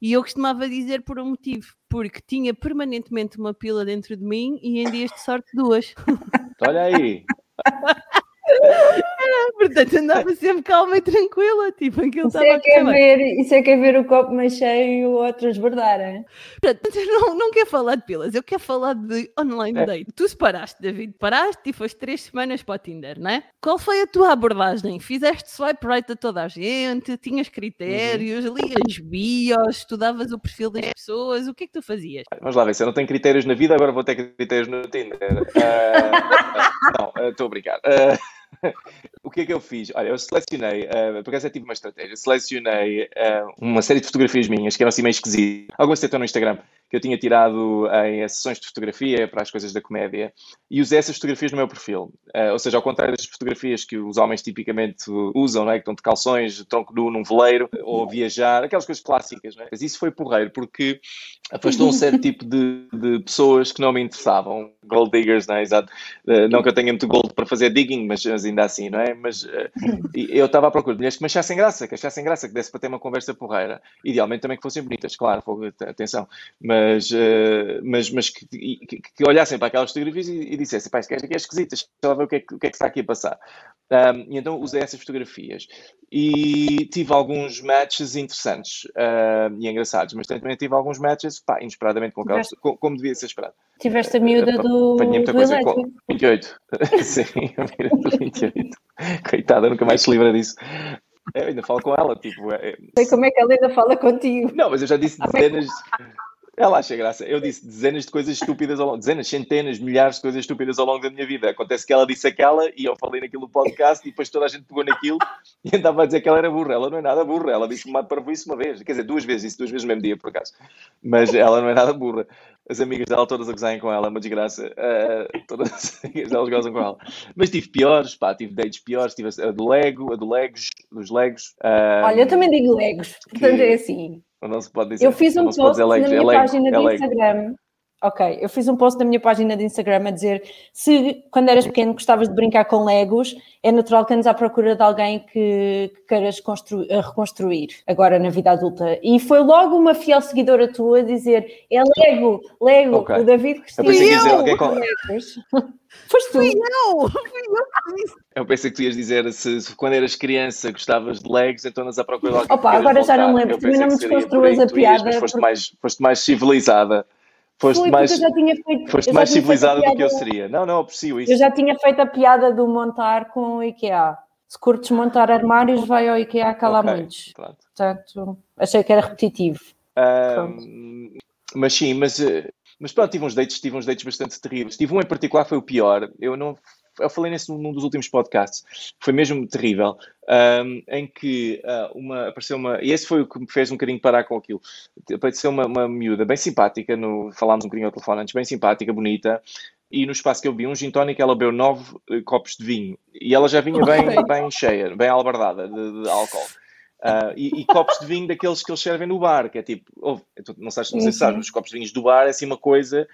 E eu costumava dizer por um motivo, porque tinha permanentemente uma pila dentro de mim e em dias de sorte duas. Olha aí. portanto, andava sempre calma e tranquila, tipo, aquilo isso é, que é ver, isso é que é ver o copo mais cheio ou transbordar, é? Portanto, não, não quero falar de pilas, eu quero falar de online é. date. Tu separaste, David, paraste e foste três semanas para o Tinder, não é? Qual foi a tua abordagem? Fizeste swipe right a toda a gente? Tinhas critérios? Uhum. Lias bios? Estudavas o perfil das pessoas? O que é que tu fazias? Vamos lá ver, se eu não tenho critérios na vida, agora vou ter critérios no Tinder. Uh, não, estou uh, a brincar. Uh, o que é que eu fiz? Olha, eu selecionei, uh, por acaso eu tive uma estratégia, selecionei uh, uma série de fotografias minhas que eram assim meio esquisitas. Algumas até no Instagram, que eu tinha tirado em sessões de fotografia para as coisas da comédia e usei essas fotografias no meu perfil. Uh, ou seja, ao contrário das fotografias que os homens tipicamente usam, não é? que estão de calções, tronco nu num veleiro, ou viajar, aquelas coisas clássicas. Não é? Mas isso foi porreiro, porque afastou um certo tipo de, de, pessoas que não me interessavam. Gold diggers, não é? Exato. Não que eu tenha muito gold para fazer digging, mas, mas ainda assim, não é? Mas uh, eu estava à procura de mulheres que me achassem graça, que achassem graça, que desse para ter uma conversa porreira. Idealmente também que fossem bonitas, claro, atenção. Mas, uh, mas, mas que, que, que, olhassem para aquelas fotografias e, e dissessem, pá, isto aqui é esquisito, deixa lá ver o que, é, o que é que está aqui a passar. Um, e então usei essas fotografias e tive alguns matches interessantes uh, e engraçados, mas também tive alguns matches, pá, inesperadamente com aquelas, como, como devia ser esperado. Tiveste a miúda uh, do, muita do coisa com 28. Sim, a miúda do 28. Coitada, nunca mais se livra disso. Eu ainda falo com ela, tipo. É... Sei como é que ela ainda fala contigo. Não, mas eu já disse dezenas. Ela acha graça. Eu disse dezenas de coisas estúpidas, ao longo, dezenas, centenas, milhares de coisas estúpidas ao longo da minha vida. Acontece que ela disse aquela e eu falei naquilo no podcast e depois toda a gente pegou naquilo e andava a dizer que ela era burra. Ela não é nada burra. Ela disse-me para isso uma vez. Quer dizer, duas vezes, isso duas vezes no mesmo dia, por acaso. Mas ela não é nada burra. As amigas dela todas a gozarem com ela, é uma desgraça. Uh, todas as amigas delas gozam com ela. Mas tive piores, pá, tive dates piores. Tive a do Lego, a do Legos, dos Legos. Uh, Olha, eu também digo Legos, portanto que... é assim. Não se pode dizer. Eu fiz um post na minha página de Instagram. Ok, eu fiz um post na minha página de Instagram a dizer se quando eras pequeno gostavas de brincar com Legos, é natural que andes à procura de alguém que, que queiras reconstruir agora na vida adulta. E foi logo uma fiel seguidora tua a dizer: é Lego, Lego, okay. o David Cristina. Eu pensei que dizer alguém com Legos. Foste tu. Fui eu! Fui eu Eu pensei que tu ias dizer se, se, quando eras criança gostavas de Legos, então andas à procura de alguém. Opa, agora já não lembro, também não me desconstruas a piada. Mas foste, mais, foste mais civilizada. Foste Foi, mais, feito, foste mais civilizada do que eu seria. Não, não, aprecio isso. Eu já tinha feito a piada do montar com o IKEA. Se curtes montar armários, vai ao IKEA lá okay. Portanto, achei que era repetitivo. Um, mas sim, mas eh, mas pronto, tive uns dates, tive uns dates bastante terríveis. Tive um em particular, foi o pior. Eu não eu falei nisso num dos últimos podcasts, foi mesmo terrível, um, em que uh, uma, apareceu uma, e esse foi o que me fez um bocadinho parar com aquilo, apareceu uma, uma miúda bem simpática, no, falámos um bocadinho ao telefone antes, bem simpática, bonita, e no espaço que eu vi um gin tonic, ela bebeu nove uh, copos de vinho, e ela já vinha bem, bem cheia, bem albardada de, de álcool. Uh, e, e, copos de vinho daqueles que eles servem no bar, que é tipo, oh, não, sabes, não sei se sabes, os copos de vinhos do bar é assim uma coisa,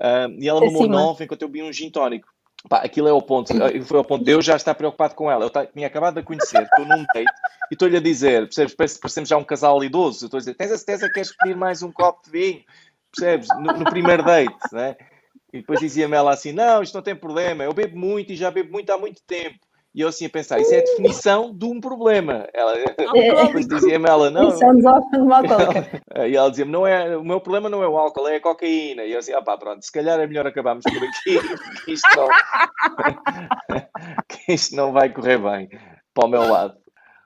uh, e ela mamou nove enquanto eu vi um gin tónico. Pá, aquilo é o ponto, ah, foi ao ponto de eu já estar preocupado com ela. Eu tinha acabado de a conhecer, estou num date e estou-lhe a dizer, percebes? Parece, parecemos já um casal idoso. Estou a dizer, tens a certeza que queres pedir mais um copo de vinho? Percebes? No, no primeiro date, né? E depois dizia-me ela assim: Não, isto não tem problema, eu bebo muito e já bebo muito há muito tempo. E eu assim a pensar, isso é a definição de um problema. Ela depois dizia-me ela, não. Ela, e ela dizia-me, não é, o meu problema não é o álcool, é a cocaína. E eu assim, ah pá, pronto, se calhar é melhor acabarmos por aqui, que isto não, que isto não vai correr bem para o meu lado.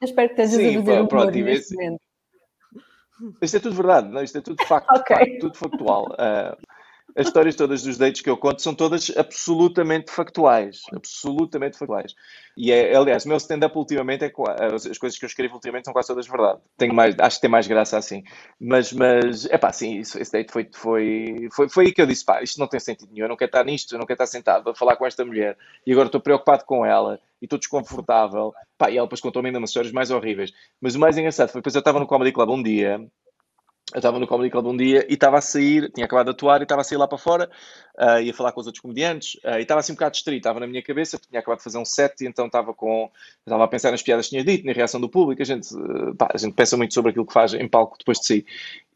Eu espero que estejas Sim, a um pronto, neste momento. Isto é tudo verdade, não? isto é tudo facto, okay. facto tudo factual. Uh, as histórias todas dos dates que eu conto são todas absolutamente factuais. Absolutamente factuais. E é, aliás, o meu stand-up ultimamente é as coisas que eu escrevo ultimamente são quase todas verdade. Tenho mais, acho que tem mais graça assim. Mas, mas é pá, sim, isso, esse date foi, foi, foi, foi aí que eu disse: pá, isto não tem sentido nenhum. Eu não quero estar nisto, eu não quero estar sentado a falar com esta mulher e agora estou preocupado com ela e estou desconfortável. Pá, e ela depois contou-me ainda umas histórias mais horríveis. Mas o mais engraçado foi depois eu estava no Comedy Club um dia eu estava no Comedy Club um dia e estava a sair, tinha acabado de atuar e estava a sair lá para fora, uh, ia falar com os outros comediantes uh, e estava assim um bocado distraído, estava na minha cabeça, tinha acabado de fazer um set e então estava com, estava a pensar nas piadas que tinha dito, na reação do público, a gente, uh, pá, a gente pensa muito sobre aquilo que faz em palco depois de sair.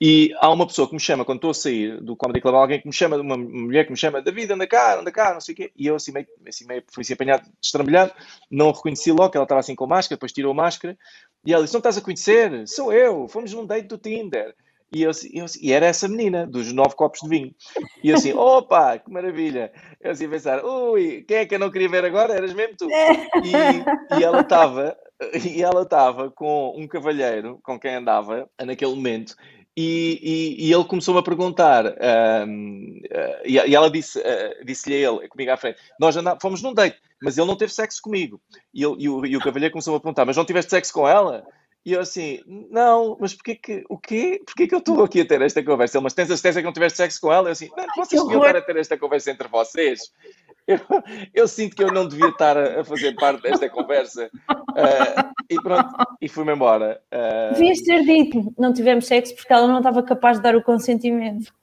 E há uma pessoa que me chama, quando estou a sair do Comedy Club, alguém que me chama, uma mulher que me chama, David, anda cá, anda cá, não sei o quê, e eu assim meio, assim meio fui assim apanhado, destrambelhado, não reconheci logo, ela estava assim com máscara, depois tirou a máscara, e ela disse, não estás a conhecer? Sou eu, fomos num date do Tinder. E, eu, eu, e era essa menina, dos nove copos de vinho. E eu assim, opa, que maravilha. Eu assim a pensar, ui, quem é que eu não queria ver agora? Eras mesmo tu. E, e ela estava, e ela estava com um cavalheiro com quem andava naquele momento. E, e, e ele começou-me a perguntar, um, uh, e, e, ela disse, uh, disse-lhe a ele, comigo à frente, nós andá, fomos num date, mas ele não teve sexo comigo. E, ele, o, e o cavalheiro começou-me a perguntar, mas não tiveste sexo com ela? E eu assim, não, mas porquê que, o quê? Porquê que eu estou aqui a ter esta conversa? Ele, mas tens a certeza que não tiveste sexo com ela? Eu assim, não, vocês deviam estar a ter esta conversa entre vocês. Eu, eu, sinto que eu não devia estar a, fazer parte desta conversa. Uh, e pronto, e fui-me embora. Uh... Devias ter dito, não tivemos sexo porque ela não estava capaz de dar o consentimento.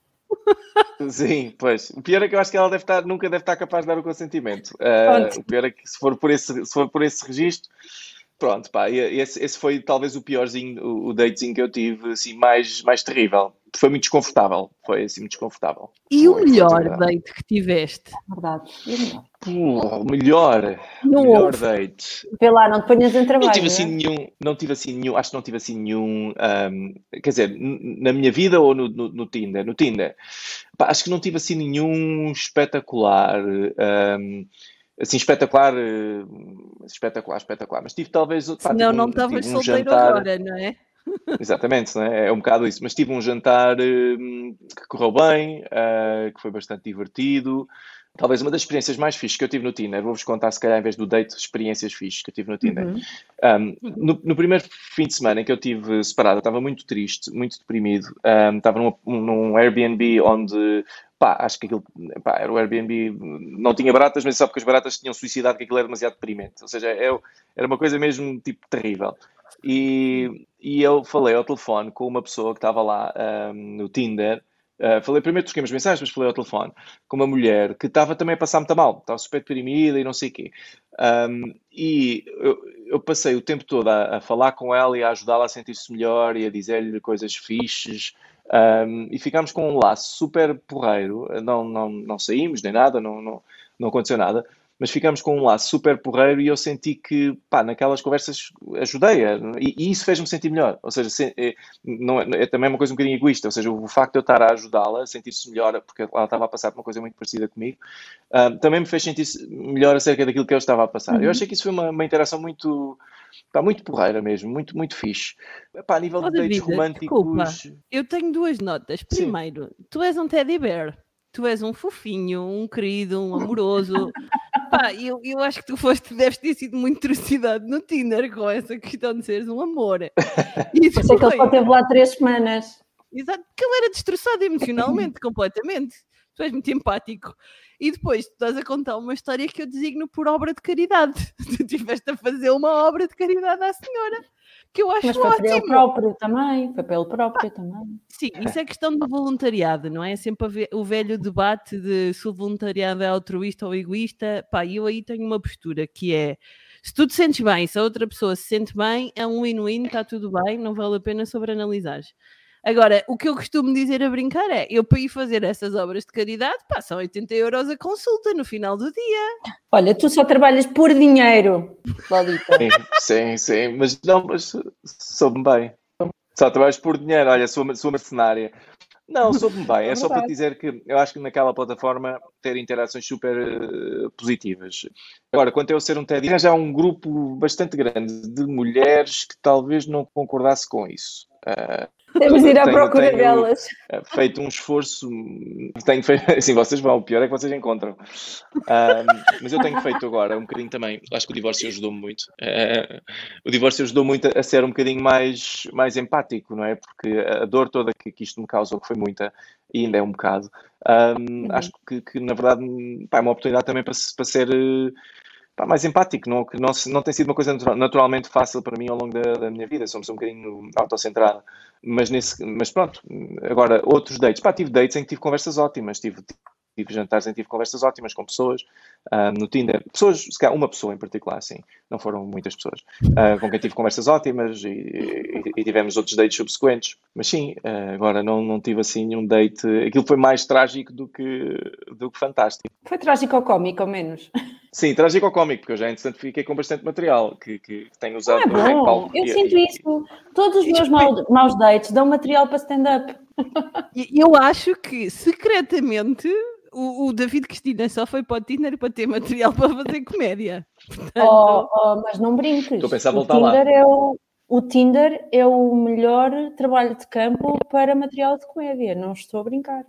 Sim, pois. O pior é que eu acho que ela deve estar, nunca deve estar capaz de dar o consentimento. Uh, o pior é que se for por esse, se for por esse registro, Pronto, pá, esse, esse foi talvez o piorzinho, o, o datezinho que eu tive, assim, mais, mais terrível. Foi muito desconfortável, foi assim, muito desconfortável. E foi, o melhor date que tiveste? Verdade, e o melhor? Pô, o melhor, não melhor houve. date. Vê lá, não te ponhas em trabalho. Não tive assim é? nenhum, não tive assim nenhum, acho que não tive assim nenhum, um, quer dizer, na minha vida ou no, no, no Tinder? No Tinder. Pá, acho que não tive assim nenhum espetacular. Um, assim, espetacular, eh, espetacular, espetacular. Mas tive talvez. Pá, não, um, não estavas um solteiro jantar... agora, não é? Exatamente, né? é um bocado isso. Mas tive um jantar hum, que correu bem, uh, que foi bastante divertido. Talvez uma das experiências mais fixes que eu tive no Tinder, vou-vos contar, se calhar, em vez do date, experiências fixes que eu tive no Tinder. Uhum. Um, no, no, primeiro fim de semana em que eu tive separado, eu estava muito triste, muito deprimido. Um, estava num, num Airbnb onde pá, acho que aquilo pá, era o Airbnb, não tinha baratas, mas só porque as baratas tinham suicidado que aquilo era demasiado deprimente. Ou seja, eu, era uma coisa mesmo tipo terrível. E, e eu falei ao telefone com uma pessoa que estava lá um, no Tinder. Uh, falei primeiro, troquei umas mensagens, mas falei ao telefone com uma mulher que estava também a passar muito mal, estava super deprimida e não sei o quê. Um, e eu, eu, passei o tempo todo a, a falar com ela e a ajudá-la a sentir-se melhor e a dizer-lhe coisas fixes. Um, e ficámos com um laço super porreiro. Não, não, não saímos nem nada, não, não, não aconteceu nada mas ficamos com um laço super porreiro e eu senti que, pá, naquelas conversas ajudei-a e, e, isso fez-me sentir melhor. Ou seja, se, é, não, é, é, também uma coisa um bocadinho egoísta, ou seja, o facto de eu estar a ajudá-la a sentir-se melhor, porque ela estava a passar por uma coisa muito parecida comigo, uh, também me fez sentir melhor acerca daquilo que eu estava a passar. Uhum. Eu achei que isso foi uma, uma interação muito. Pá, muito porreira mesmo, muito, muito fixe. Pá, a nível oh, de dates românticos. Desculpa. Eu tenho duas notas. Primeiro, Sim. tu és um teddy bear tu és um fofinho, um querido, um amoroso. Pá, eu, eu acho que tu foste, deves ter sido muito trucidade no Tinder com essa questão de seres um amor. E depois... Sei que ele só teve lá três semanas. Exato, porque ele era destroçado emocionalmente, completamente. Tu és muito empático. E depois tu estás a contar uma história que eu designo por obra de caridade. Tu estiveste a fazer uma obra de caridade à senhora que eu acho Mas foi ótimo. para ele próprio também, foi para ele próprio ah, também. Sim, isso é questão do voluntariado, não é? Sempre o velho debate de se o voluntariado é altruísta ou egoísta. Pá, eu aí tenho uma postura que é se tu te sentes bem, se a outra pessoa se sente bem, é um win-win, está tudo bem, não vale a pena sobreanalisar. Agora, o que eu costumo dizer a brincar é: eu para ir fazer essas obras de caridade, pá, são 80 euros a consulta no final do dia. Olha, tu só trabalhas por dinheiro, Lolita. Sim, sim, sim, mas não, mas soube-me bem. Só trabalhas por dinheiro, olha, sou, sou mercenária. Não, soube-me bem. É, é só para dizer que eu acho que naquela plataforma ter interações super uh, positivas. Agora, quanto a eu ser um TED, já há um grupo bastante grande de mulheres que talvez não concordasse com isso. Uh, temos de ir à tenho, procura tenho delas. Eh, feito um esforço, tenho feito, assim, vocês vão, o pior é que vocês encontram. Um, mas eu tenho feito agora um bocadinho também, acho que o divórcio ajudou-me muito. Uh, o divórcio ajudou muito a, ser um bocadinho mais, mais empático, não é? Porque a dor toda que, que isto me causou, que foi muita, e ainda é um bocado, um, uhum. acho que, que, na verdade pá, é uma oportunidade também para, para ser pá, mais empático, não, que não, não tem sido uma coisa naturalmente fácil para mim ao longo da, da minha vida, somos um bocadinho autocentrada. Mas, nesse, mas pronto, agora outros dates, pá, tive dates em que tive conversas ótimas, tive, tive jantares em tive conversas ótimas com pessoas uh, no Tinder, pessoas, se calhar uma pessoa em particular, sim, não foram muitas pessoas, uh, com quem tive conversas ótimas e, e, e, tivemos outros dates subsequentes, mas sim, uh, agora não, não tive assim um date, aquilo foi mais trágico do que, do que fantástico. Foi trágico ou cómico, ou menos? Sim, trágico ou cómico, porque eu já entretanto fiquei com bastante material que, que tenho usado ah, é bom. palco. Eu e, sinto e, isso. Todos os meus maus, maus dates dão material para stand-up. Eu acho que secretamente o, o, David Cristina só foi para o Tinder para ter material para fazer comédia. Portanto... Oh, oh, mas não brinques. Estou a pensar voltar lá. É o, o Tinder é o melhor trabalho de campo para material de comédia. Não estou a brincar.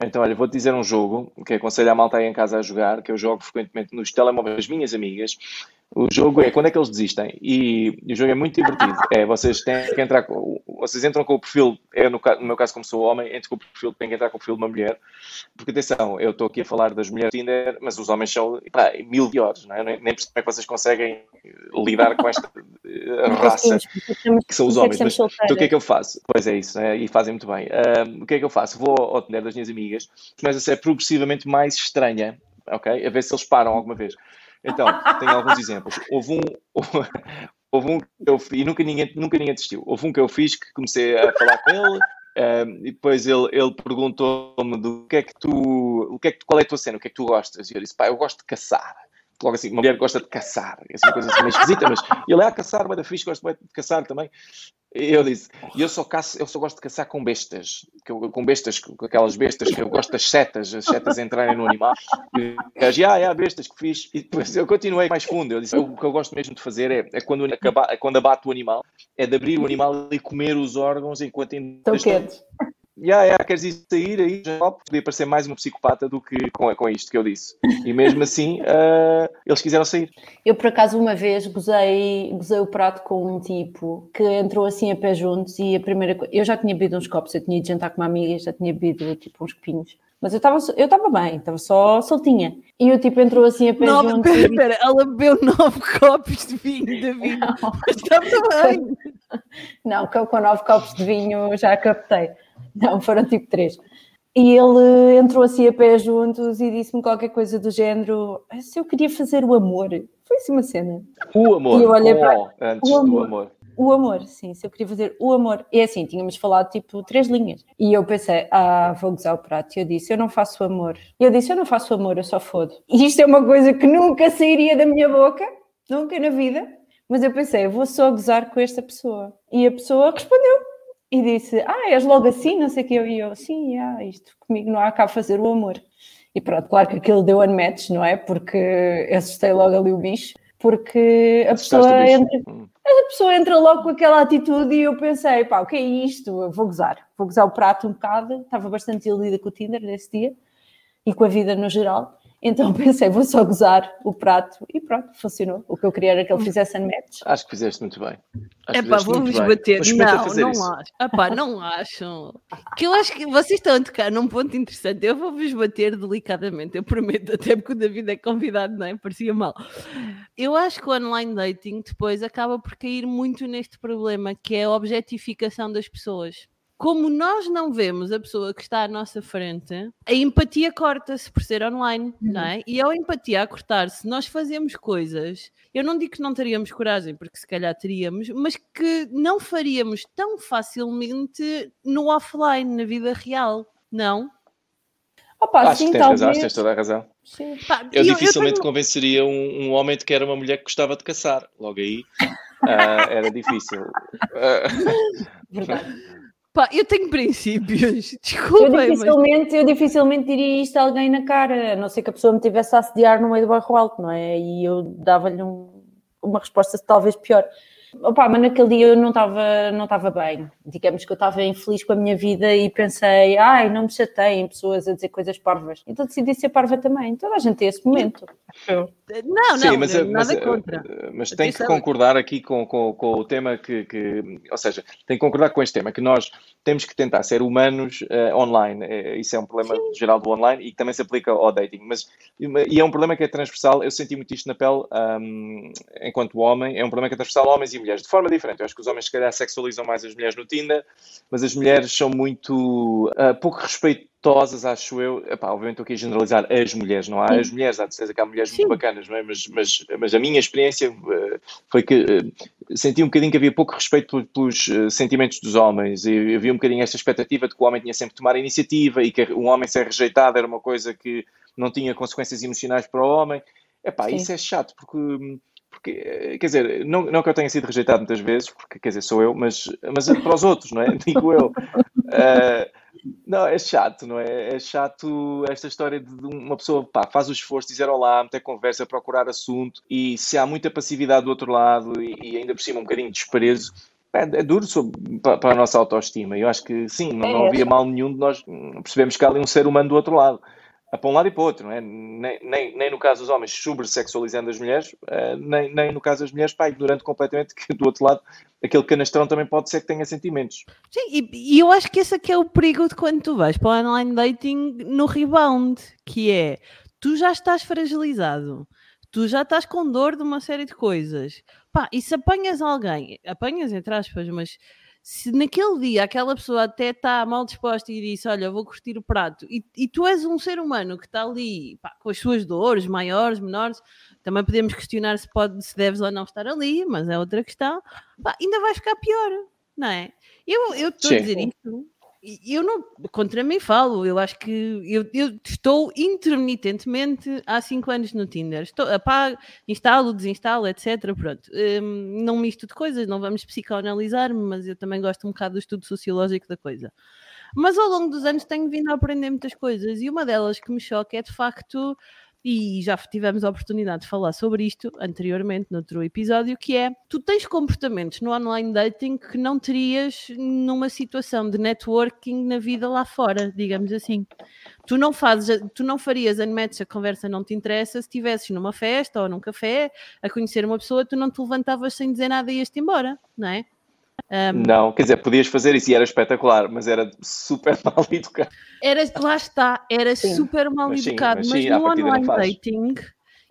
Então, olha, vou-te dizer um jogo que aconselho a malta aí em casa a jogar, que eu jogo frequentemente nos telemóveis das minhas amigas, o jogo é quando é que eles desistem e, o jogo é muito divertido. É vocês têm que entrar com, vocês entram com o perfil, eu no, no, meu caso como sou homem, entro com o perfil, tenho que entrar com o perfil de uma mulher, porque atenção, eu estou aqui a falar das mulheres Tinder, mas os homens são pá, mil piores, não é? Nem, nem percebo como é que vocês conseguem lidar com esta uh, raça que são os homens. Mas, então o que é que eu faço? Pois é isso, né? e fazem muito bem. Uh, o que é que eu faço? Vou ao Tinder das minhas amigas, começa a ser progressivamente mais estranha, ok? A ver se eles param alguma vez. Então, tenho alguns exemplos. Houve um, houve um que eu e nunca ninguém, nunca ninguém desistiu. Houve um que eu fiz que comecei a falar com ele. Um, e depois ele, ele perguntou-me do que é que tu, o que é que, qual é a tua cena, o que é que tu gostas? E eu disse, pá, eu gosto de caçar. Logo assim, uma mulher gosta de caçar, é assim, uma coisa assim meio esquisita, mas ele é a caçar, mas da fixe, gosto de caçar também. Eu disse, e eu só caço, eu só gosto de caçar com bestas, eu, com bestas, com aquelas bestas que eu gosto das setas, as setas entrarem no animal. E o gajo, ah, é, bestas que fiz. E depois eu continuei mais fundo. Eu disse, o que eu gosto mesmo de fazer é, é quando, acaba, é quando abate o animal, é de abrir o animal e comer os órgãos enquanto ainda Estão quentes. Yeah, yeah, queres ir sair aí? Já podia parecer mais uma psicopata do que com, com isto que eu disse. E mesmo assim, uh, eles quiseram sair. Eu, por acaso, uma vez gozei, gozei o prato com um tipo que entrou assim a pé juntos e a primeira coisa. Eu já tinha bebido uns copos, eu tinha ido jantar com uma amiga e já tinha bebido tipo uns copinhos. Mas eu estava eu estava bem, estava só soltinha. E o tipo entrou assim a pé nove, juntos. Pera, pera, ela bebeu nove copos de vinho. Mas estava bem. Não, com, com nove copos de vinho já captei. Não, foram tipo três. E ele entrou assim a pé juntos e disse-me qualquer coisa do género: se eu queria fazer o amor. Foi assim uma cena. O amor. E eu olhei oh, para antes o amor. do amor. O amor, sim, se eu queria fazer o amor. E assim, tínhamos falado tipo três linhas. E eu pensei, ah, vou gozar o prato. E eu disse, eu não faço amor. E eu disse, eu não faço amor, eu só fodo. E isto é uma coisa que nunca sairia da minha boca, nunca na vida. Mas eu pensei, eu vou só gozar com esta pessoa. E a pessoa respondeu. E disse, ah, és logo assim, não sei o que. E eu, sim, ah, isto comigo não há cá fazer o amor. E pronto, claro que aquilo deu unmatch, não é? Porque assustei logo ali o bicho. Porque a pessoa, entra, a pessoa entra logo com aquela atitude e eu pensei, pá, o que é isto? Eu vou gozar. Vou gozar o prato um bocado. Estava bastante iludida com o Tinder nesse dia e com a vida no geral. Então pensei, vou só gozar o prato e pronto, funcionou. O que eu queria era que ele fizesse unmatch. Acho que fizeste muito bem. É pá, vou-vos bater. Não, não isso. acho. Epá, não acham. Que eu acho que vocês estão a tocar num ponto interessante. Eu vou-vos bater delicadamente, eu prometo, até porque o David é convidado, não é? Parecia mal. Eu acho que o online dating depois acaba por cair muito neste problema, que é a objetificação das pessoas como nós não vemos a pessoa que está à nossa frente, a empatia corta-se por ser online, uhum. não é? E ao empatia a cortar-se, nós fazemos coisas, eu não digo que não teríamos coragem, porque se calhar teríamos, mas que não faríamos tão facilmente no offline, na vida real, não? Opa, Acho sim, que tens talvez. razão, tens toda a razão. Pá, Eu, eu- eu dificilmente tenho- convenceria um, um homem de que era uma mulher que gostava de caçar. Logo aí ah, era difícil. Ah, Verdade. Pá, eu tenho princípios, Eu desculpem, mas dificilmente, eu dificilmente diria isto a alguém na cara, a não ser que a pessoa me tivesse a assediar no meio do bairro alto, não é? E eu dava-lhe um- uma resposta talvez pior. Opa, mas naquele dia eu não estava não estava bem. Digamos que eu estava infeliz com a minha vida e pensei, ai, não me chateiem pessoas a dizer coisas parvas. Então decidi ser parva também. Toda a gente tem esse momento. Não, Sim, não, mas, nada mas, contra. mas tem que concordar aqui com, com, com o tema que, que- Ou seja, tem que concordar com este tema, que nós temos que tentar ser humanos eh, online. Eh, isso é um problema geral do online e que também se aplica ao dating. Mas, e é um problema que é transversal. Eu senti muito isto na pele ahm, enquanto homem. É um problema que é transversal a homens e mulheres, de forma diferente. Eu acho que os homens, se calhar, sexualizam mais as mulheres no Tinder, mas as mulheres são muito ah, pouco respeitosas, acho eu. Epá, obviamente estou aqui a generalizar as mulheres, não há as mulheres, há de certeza que há mulheres Sim. muito bacanas, não é? Mas, mas, mas a minha experiência eh, foi que eh, senti um bocadinho que havia pouco respeito pel- pelos eh, sentimentos dos homens e havia um bocadinho esta expectativa de que o homem tinha sempre de tomar a iniciativa e que um homem ser rejeitado era uma coisa que não tinha consequências emocionais para o homem. Epá, Sim. isso é chato porque. Porque, quer dizer, não, não que eu tenha sido rejeitado muitas vezes, porque, quer dizer, sou eu, mas, mas para os outros, não é? Digo eu. Eh, não, é chato, não é? É chato esta história de uma pessoa pá, faz o esforço de dizer olá, meter conversa, procurar assunto e se há muita passividade do outro lado e, e ainda por cima um bocadinho de desprezo, é, é duro sobre- pa- para a nossa autoestima. Eu acho que sim, não, não É, havia mal nenhum de nós hum, percebemos que há ali um ser humano do outro lado. Ah, Para um lado e para o outro, é? Nem, nem, nem no caso dos homens sobre-sexualizando as mulheres, eh, nem, nem no caso das mulheres, pá, ignorando completamente que do outro lado aquele canastrão também pode ser que tenha sentimentos. Sim, e, e eu acho que esse aqui é o perigo de quando tu vais para o online dating no rebound, que é tu já estás fragilizado, tu já estás com dor de uma série de coisas. Pá, e se apanhas alguém, apanhas entre aspas, mas se naquele dia aquela pessoa até está mal disposta e disse: Olha, vou curtir o prato, e, e tu és um ser humano que está ali pá, com as suas dores, maiores, menores, também podemos questionar se, pode, se deves ou não estar ali, mas é outra questão, pá, ainda vai ficar pior, não é? Eu eu estou a dizer isto eu não, contra mim falo, eu acho que eu, eu estou intermitentemente há 5 anos no Tinder. Estou, apago, instalo, desinstalo, etc. Pronto. Um, não misto de coisas, não vamos psicoanalisar-me, mas eu também gosto um bocado do estudo sociológico da coisa. Mas ao longo dos anos tenho vindo a aprender muitas coisas e uma delas que me choca é de facto e já tivemos a oportunidade de falar sobre isto anteriormente, no outro episódio, que é tu tens comportamentos no online dating que não terias numa situação de networking na vida lá fora, digamos assim. Tu não fazes, tu não farias unmatch, a conversa não te interessa, se estivesses numa festa ou num café a conhecer uma pessoa, tu não te levantavas sem dizer nada e ias-te embora, não é? Um, não, quer dizer, podias fazer isso e era espetacular, mas era super mal educado. Era, lá está, era sim. super mal mas educado, sim, mas, sim, mas no online dating,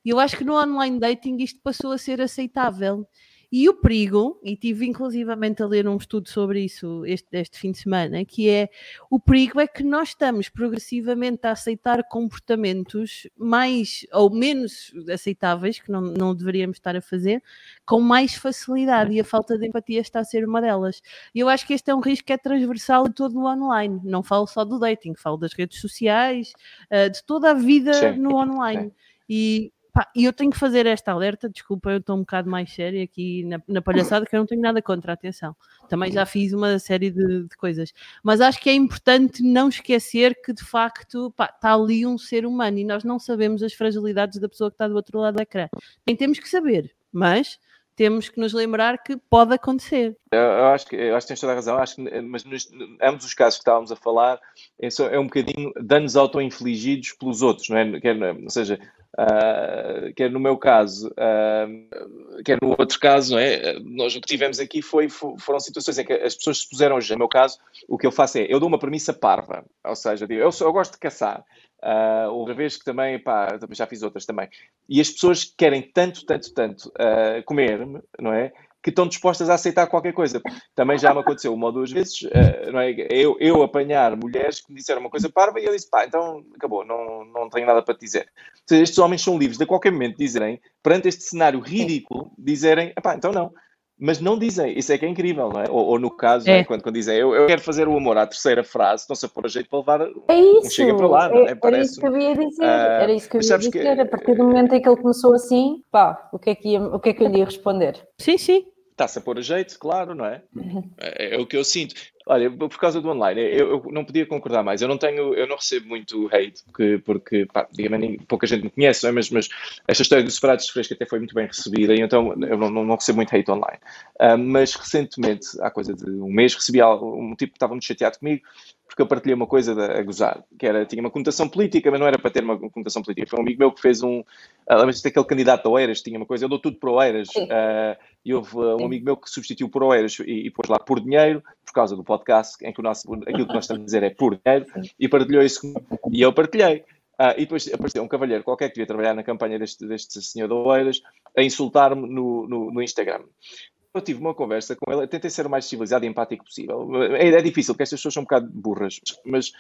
eu acho que no online dating isto passou a ser aceitável. E o perigo, e tive inclusivamente a ler um estudo sobre isso este, este fim de semana, que é o perigo é que nós estamos progressivamente a aceitar comportamentos mais ou menos aceitáveis, que não, não deveríamos estar a fazer, com mais facilidade, e a falta de empatia está a ser uma delas. E eu acho que este é um risco que é transversal de todo o online. Não falo só do dating, falo das redes sociais, eh, de toda a vida sim, no online. Sim. E e eu tenho que fazer esta alerta, desculpa, eu estou um bocado mais séria aqui na, na, palhaçada, que eu não tenho nada contra, atenção. Também já fiz uma série de, de coisas. Mas acho que é importante não esquecer que, de facto, pá, está ali um ser humano e nós não sabemos as fragilidades da pessoa que está do outro lado do ecrã. Nem temos que saber, mas temos que nos lembrar que pode acontecer. Eu, acho, que, eu acho que tens toda a razão, acho que, mas nos, ambos os casos que estávamos a falar é, só, é um bocadinho danos auto-infligidos pelos outros, não é? Quer, ou seja, uh, quer no meu caso, uh, quer no outro caso, não é? Nós o que tivemos aqui foi, foram situações em que as pessoas se puseram hoje. No meu caso, o que eu faço é, eu dou uma premissa parva, ou seja, eu, eu gosto de caçar. Uh, outra vez que também, pá, já fiz outras também. E as pessoas querem tanto, tanto, tanto uh, comer-me, não é? Que estão dispostas a aceitar qualquer coisa. Também já me aconteceu uma ou duas vezes, uh, não é? Eu, eu apanhar mulheres que me disseram uma coisa parva e eu disse, pá, então acabou, não, não tenho nada para te dizer. Seja, estes homens são livres de a qualquer momento dizerem, perante este cenário ridículo, dizerem, pá, então não mas não dizem, isso é que é incrível, não é? Ou, ou no caso, é. quando, quando dizem eu, eu quero fazer o amor à terceira frase, estão-se a pôr a jeito para levar é isso. um chega para lá, não é? Parece, era isso que eu ia dizer, uh, era isso que eu ia dizer, que... a partir do momento em que ele começou assim, pá, o que é que, ia, o que, é que eu lhe ia responder? Sim, sim. Está-se a pôr a jeito, claro, não é? Uhum. é? É, o que eu sinto. Olha, por causa do online, eu, eu, não podia concordar mais. Eu não tenho, eu não recebo muito hate, porque, porque pá, digamos, pouca gente me conhece, é? mas, mas esta história dos separados de fresco até foi muito bem recebida, e então eu não, não, não recebo muito hate online. Uh, mas recentemente, há coisa de um mês, recebi um tipo que estava muito chateado comigo, porque eu partilhei uma coisa de, a gozar, que era, tinha uma conotação política, mas não era para ter uma conotação política. Foi um amigo meu que fez um. Uh, Lembra-se daquele candidato a Oeiras, tinha uma coisa, eu dou tudo para Oeiras. Uh, e houve uh, um amigo meu que substituiu por Oeiras e, e pôs lá por dinheiro, por causa do podcast, em que o nosso, aquilo que nós estamos a dizer é por dinheiro, e partilhou isso e eu partilhei. Uh, e depois apareceu um cavalheiro qualquer que devia trabalhar na campanha deste, deste senhor de Oeiras a insultar-me no, no, no, Instagram eu tive uma conversa com ele, tentei ser o mais civilizado e empático possível. É, é difícil, porque estas pessoas são um bocado burras, mas,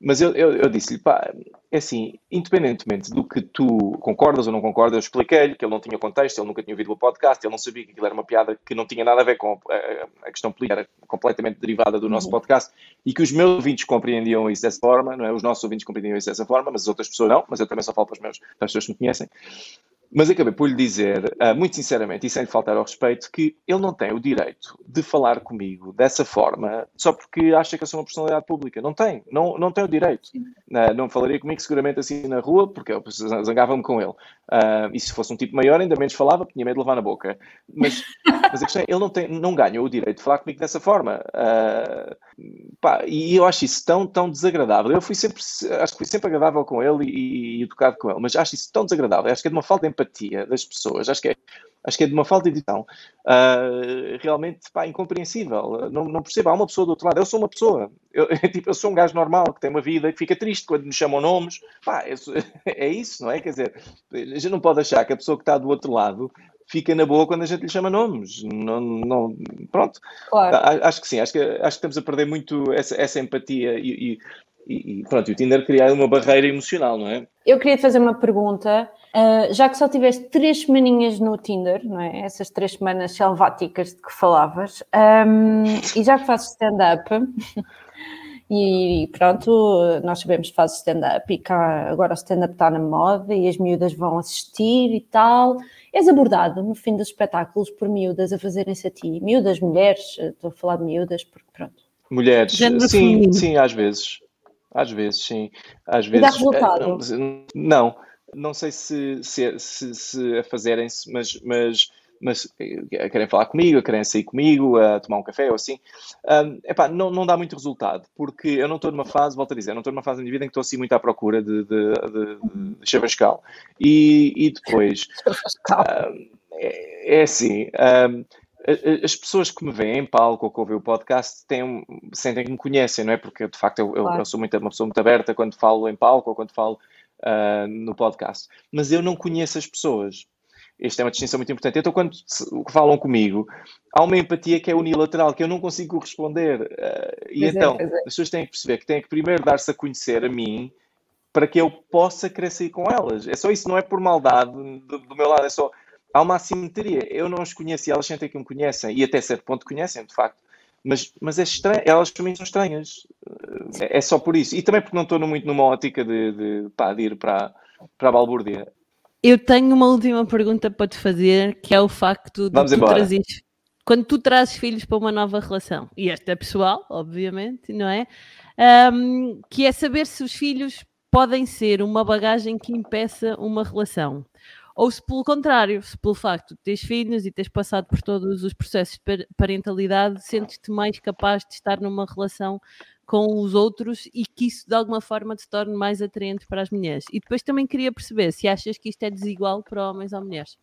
mas eu, eu, eu disse-lhe, pá, é assim, independentemente do que tu concordas ou não concordas, eu expliquei-lhe que ele não tinha contexto, ele nunca tinha ouvido o podcast, ele não sabia que aquilo era uma piada que não tinha nada a ver com a, a questão política, era completamente derivada do nosso uhum. podcast, e que os meus ouvintes compreendiam isso dessa forma, não é? Os nossos ouvintes compreendiam isso dessa forma, mas as outras pessoas não, mas eu também só falo para os meus, para as pessoas que me conhecem. Mas acabei por lhe dizer, uh, muito sinceramente, e sem lhe faltar ao respeito, que ele não tem o direito de falar comigo dessa forma só porque acha que eu sou uma personalidade pública. Não tem, não, não tem o direito. Uh, não falaria comigo seguramente assim na rua, porque eu zangava-me com ele. Uh, e se fosse um tipo maior, ainda menos falava, tinha medo de levar na boca. Mas, mas a questão é, ele não, tem, não ganha o direito de falar comigo dessa forma. Pá, e eu acho isso tão, tão desagradável. Eu fui sempre, acho que fui sempre agradável com ele e, e educado com ele, mas acho isso tão desagradável. Acho que é de uma falta de empatia das pessoas. Acho que é, acho que é de uma falta de edição uh, realmente pá, incompreensível. Não, não percebo. Há uma pessoa do outro lado. Eu sou uma pessoa. Eu, tipo, eu sou um gajo normal que tem uma vida que fica triste quando me chamam nomes. Pá, é isso, não é? Quer dizer, a gente não pode achar que a pessoa que está do outro lado fica na boa quando a gente lhe chama nomes. Não, não, pronto. Claro. Acho que sim, acho que, acho que estamos a perder muito essa, essa empatia e, e, e pronto, o Tinder cria uma barreira emocional, não é? Eu queria te fazer uma pergunta. Uh, já que só tiveste três semaninhas no Tinder, não é? Essas três semanas selváticas de que falavas, um, e já que fazes stand-up, E pronto, nós sabemos que faz stand-up e cá agora o stand-up está na moda e as miúdas vão assistir e tal. És abordado no fim dos espetáculos por miúdas a fazerem-se a ti. Miúdas, mulheres, estou a falar de miúdas porque pronto. Mulheres, Género sim, feminino. sim, às vezes. Às vezes, sim. Às E vezes. dá resultado? eh, Não, não sei se, se, se, se a fazerem-se, mas, mas, mas eh, querem falar comigo, querem sair comigo, a tomar um café ou assim. Um, epá, não, não dá muito resultado, porque eu não estou numa fase, volto a dizer, eu não estou numa fase da minha vida em que estou assim muito à procura de, de, de, de chavascal. E, e depois, é, é assim, um, as pessoas que me veem em palco ou que ouvem o podcast têm, um- sentem que me conhecem, não é? Porque de facto eu, eu- Claro. eu sou muito, uma pessoa muito aberta quando falo em palco ou quando falo ah, no podcast, mas eu não conheço as pessoas. Esta é uma distinção muito importante. Então, quando falam comigo, há uma empatia que é unilateral, que eu não consigo corresponder. Ah, e Pois é, então, pois é. as pessoas têm que perceber que têm que primeiro dar-se a conhecer a mim para que eu possa sair com elas. É só isso, não é por maldade do, do meu lado, é só. Há uma assimetria. Eu não as conheço e elas sentem que me conhecem, e até certo ponto conhecem, de facto. Mas, mas é estranho, elas para mim são estranhas. É, é só por isso. E também porque não estou muito numa ótica de, de, pá, de ir para, para a balbúrdia. Eu tenho uma última pergunta para te fazer, que é o facto de Vamos tu trazeres, quando tu trazes filhos para uma nova relação, e esta é pessoal, obviamente, não é? Ahm, que é saber se os filhos podem ser uma bagagem que impeça uma relação. Ou se pelo contrário, se pelo facto de teres filhos e teres passado por todos os processos de par- parentalidade, sentes-te mais capaz de estar numa relação com os outros e que isso de alguma forma te torne mais atraente para as mulheres. E depois também queria perceber se achas que isto é desigual para homens ou mulheres.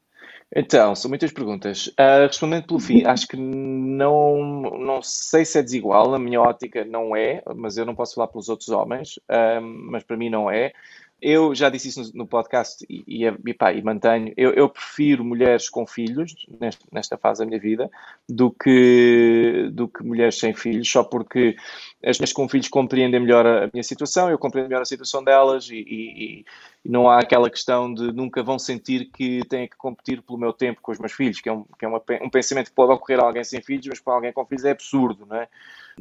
Então, são muitas perguntas. Ah, respondendo pelo fim, acho que não, não sei se é desigual, na minha ótica não é, mas eu não posso falar pelos outros homens, ah, mas para mim não é. Eu já disse isso no, podcast e, e, e, pá, e mantenho. Eu, eu prefiro mulheres com filhos nesta fase da minha vida do que, do que mulheres sem filhos, só porque as mulheres com filhos compreendem melhor a, a minha situação, eu compreendo melhor a situação delas e, e- não há aquela questão de nunca vão sentir que têm que competir pelo meu tempo com os meus filhos, que é um, que é uma um pensamento que pode ocorrer a alguém sem filhos, mas para alguém com filhos é absurdo, não é?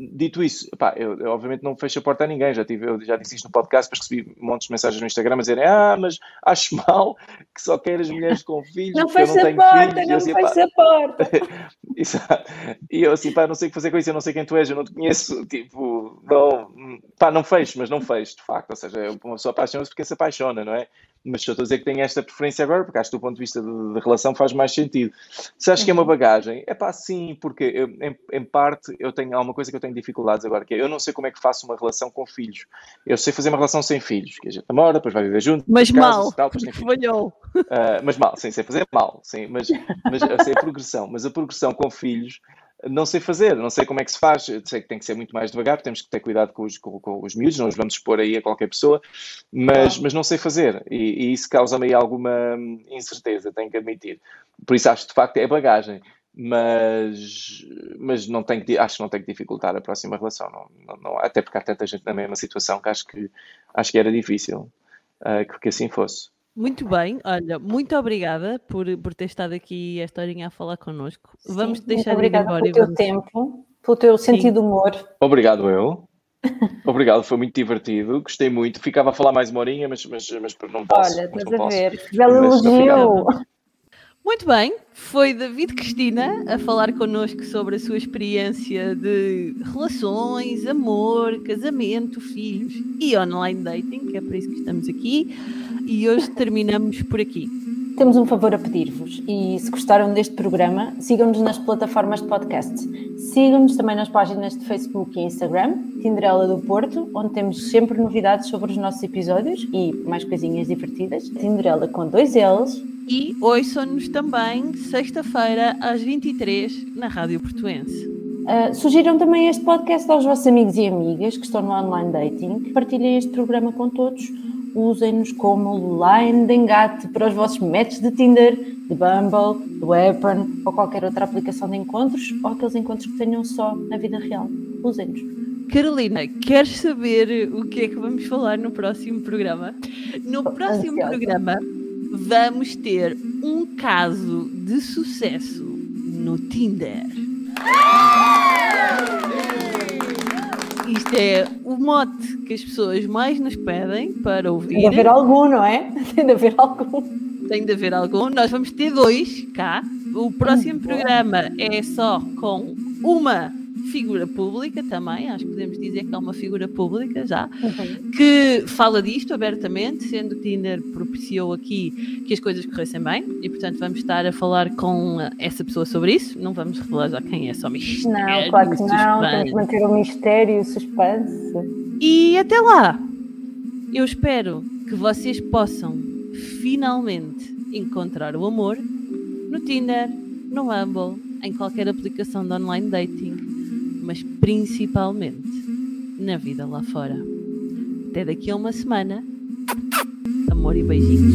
Dito isso, pá, eu, eu obviamente não fecho a porta a ninguém, já, tive, eu já disse isto no podcast, depois recebi montes de mensagens no Instagram a dizerem ah, mas acho mal que só quer as mulheres com filhos, Não eu fecha a tenho porta, filhos. Não assim, fecha a porta. Exato. E eu assim, pá, não sei o que fazer com isso, eu não sei quem tu és, eu não te conheço, tipo, não, pá, não fecho, mas não fecho, de facto, ou seja, uma pessoa apaixona-se porque se apaixona, não é? Mas estou a dizer que tenho esta preferência agora, porque acho que do ponto de vista de, de relação faz mais sentido. Se acho que é uma bagagem, é pá, sim, porque eu, em, em parte eu tenho, há uma coisa que eu tenho dificuldades agora, que é, eu não sei como é que faço uma relação com filhos. Eu sei fazer uma relação sem filhos, que a gente namora, depois vai viver junto, Mas casa, mal, tal, depois tem porque filhos. falhou. Uh, mas mal, sim, sei fazer mal, sim, mas, mas eu sei a progressão, mas a progressão com filhos não sei fazer, não sei como é que se faz, sei que tem que ser muito mais devagar, temos que ter cuidado com os, com, com os miúdos, não os vamos expor aí a qualquer pessoa, mas, mas não sei fazer, e, e isso causa-me aí alguma hum, incerteza, tenho que admitir. Por isso acho que de facto é bagagem, mas, mas não tenho, acho que não tem que dificultar a próxima relação, não, não, não- até porque há tanta gente na mesma situação que acho que, acho que era difícil uh, que, que assim fosse. Muito bem, olha, muito obrigada por, por ter estado aqui esta horinha a falar connosco. Vamos Sim, te deixar muito ir obrigada embora pelo e teu vamos. tempo, pelo teu sentido de humor. Obrigado, eu. Obrigado, foi muito divertido, gostei muito. Ficava a falar mais uma horinha, mas, mas, mas não posso. Olha, estás a ver. Belo Mas elogio. Muito bem, foi David Cristina a falar connosco sobre a sua experiência de relações, amor, casamento, filhos e online dating, que é por isso que estamos aqui. E hoje terminamos por aqui. Temos um favor a pedir-vos e se gostaram deste programa, sigam-nos nas plataformas de podcast. Sigam-nos também nas páginas de Facebook e Instagram, Tinderela do Porto, onde temos sempre novidades sobre os nossos episódios e mais coisinhas divertidas. Tinderela com dois L's. E ouçam-nos também sexta-feira às 23 na Rádio Portuense. Uh, sugiram também este podcast aos vossos amigos e amigas que estão no online dating. Partilhem este programa com todos. Usem-nos como line de engate para os vossos matches de Tinder, de Bumble, do Appen ou qualquer outra aplicação de encontros ou aqueles encontros que tenham só na vida real. Usem-nos. Carolina, queres saber o que é que vamos falar no próximo programa? No próximo ansiosa. programa vamos ter um caso de sucesso no Tinder. É o mote que as pessoas mais nos pedem para ouvir. Tem de haver algum, não é? Tem de haver algum. Tem de haver algum. Nós vamos ter dois cá. O próximo programa é só com uma figura pública também, acho que podemos dizer que é uma figura pública já, uhum. que fala disto abertamente, sendo que Tinder propiciou aqui que as coisas corressem bem e, portanto, vamos estar a falar com essa pessoa sobre isso. Não vamos revelar já quem é, só mistério. Não, claro que não, temos que manter o mistério e o suspense. E até lá, eu espero que vocês possam finalmente encontrar o amor no Tinder, no Humble, em qualquer aplicação de online dating mas principalmente na vida lá fora. Até daqui a uma semana. Amor e beijinhos.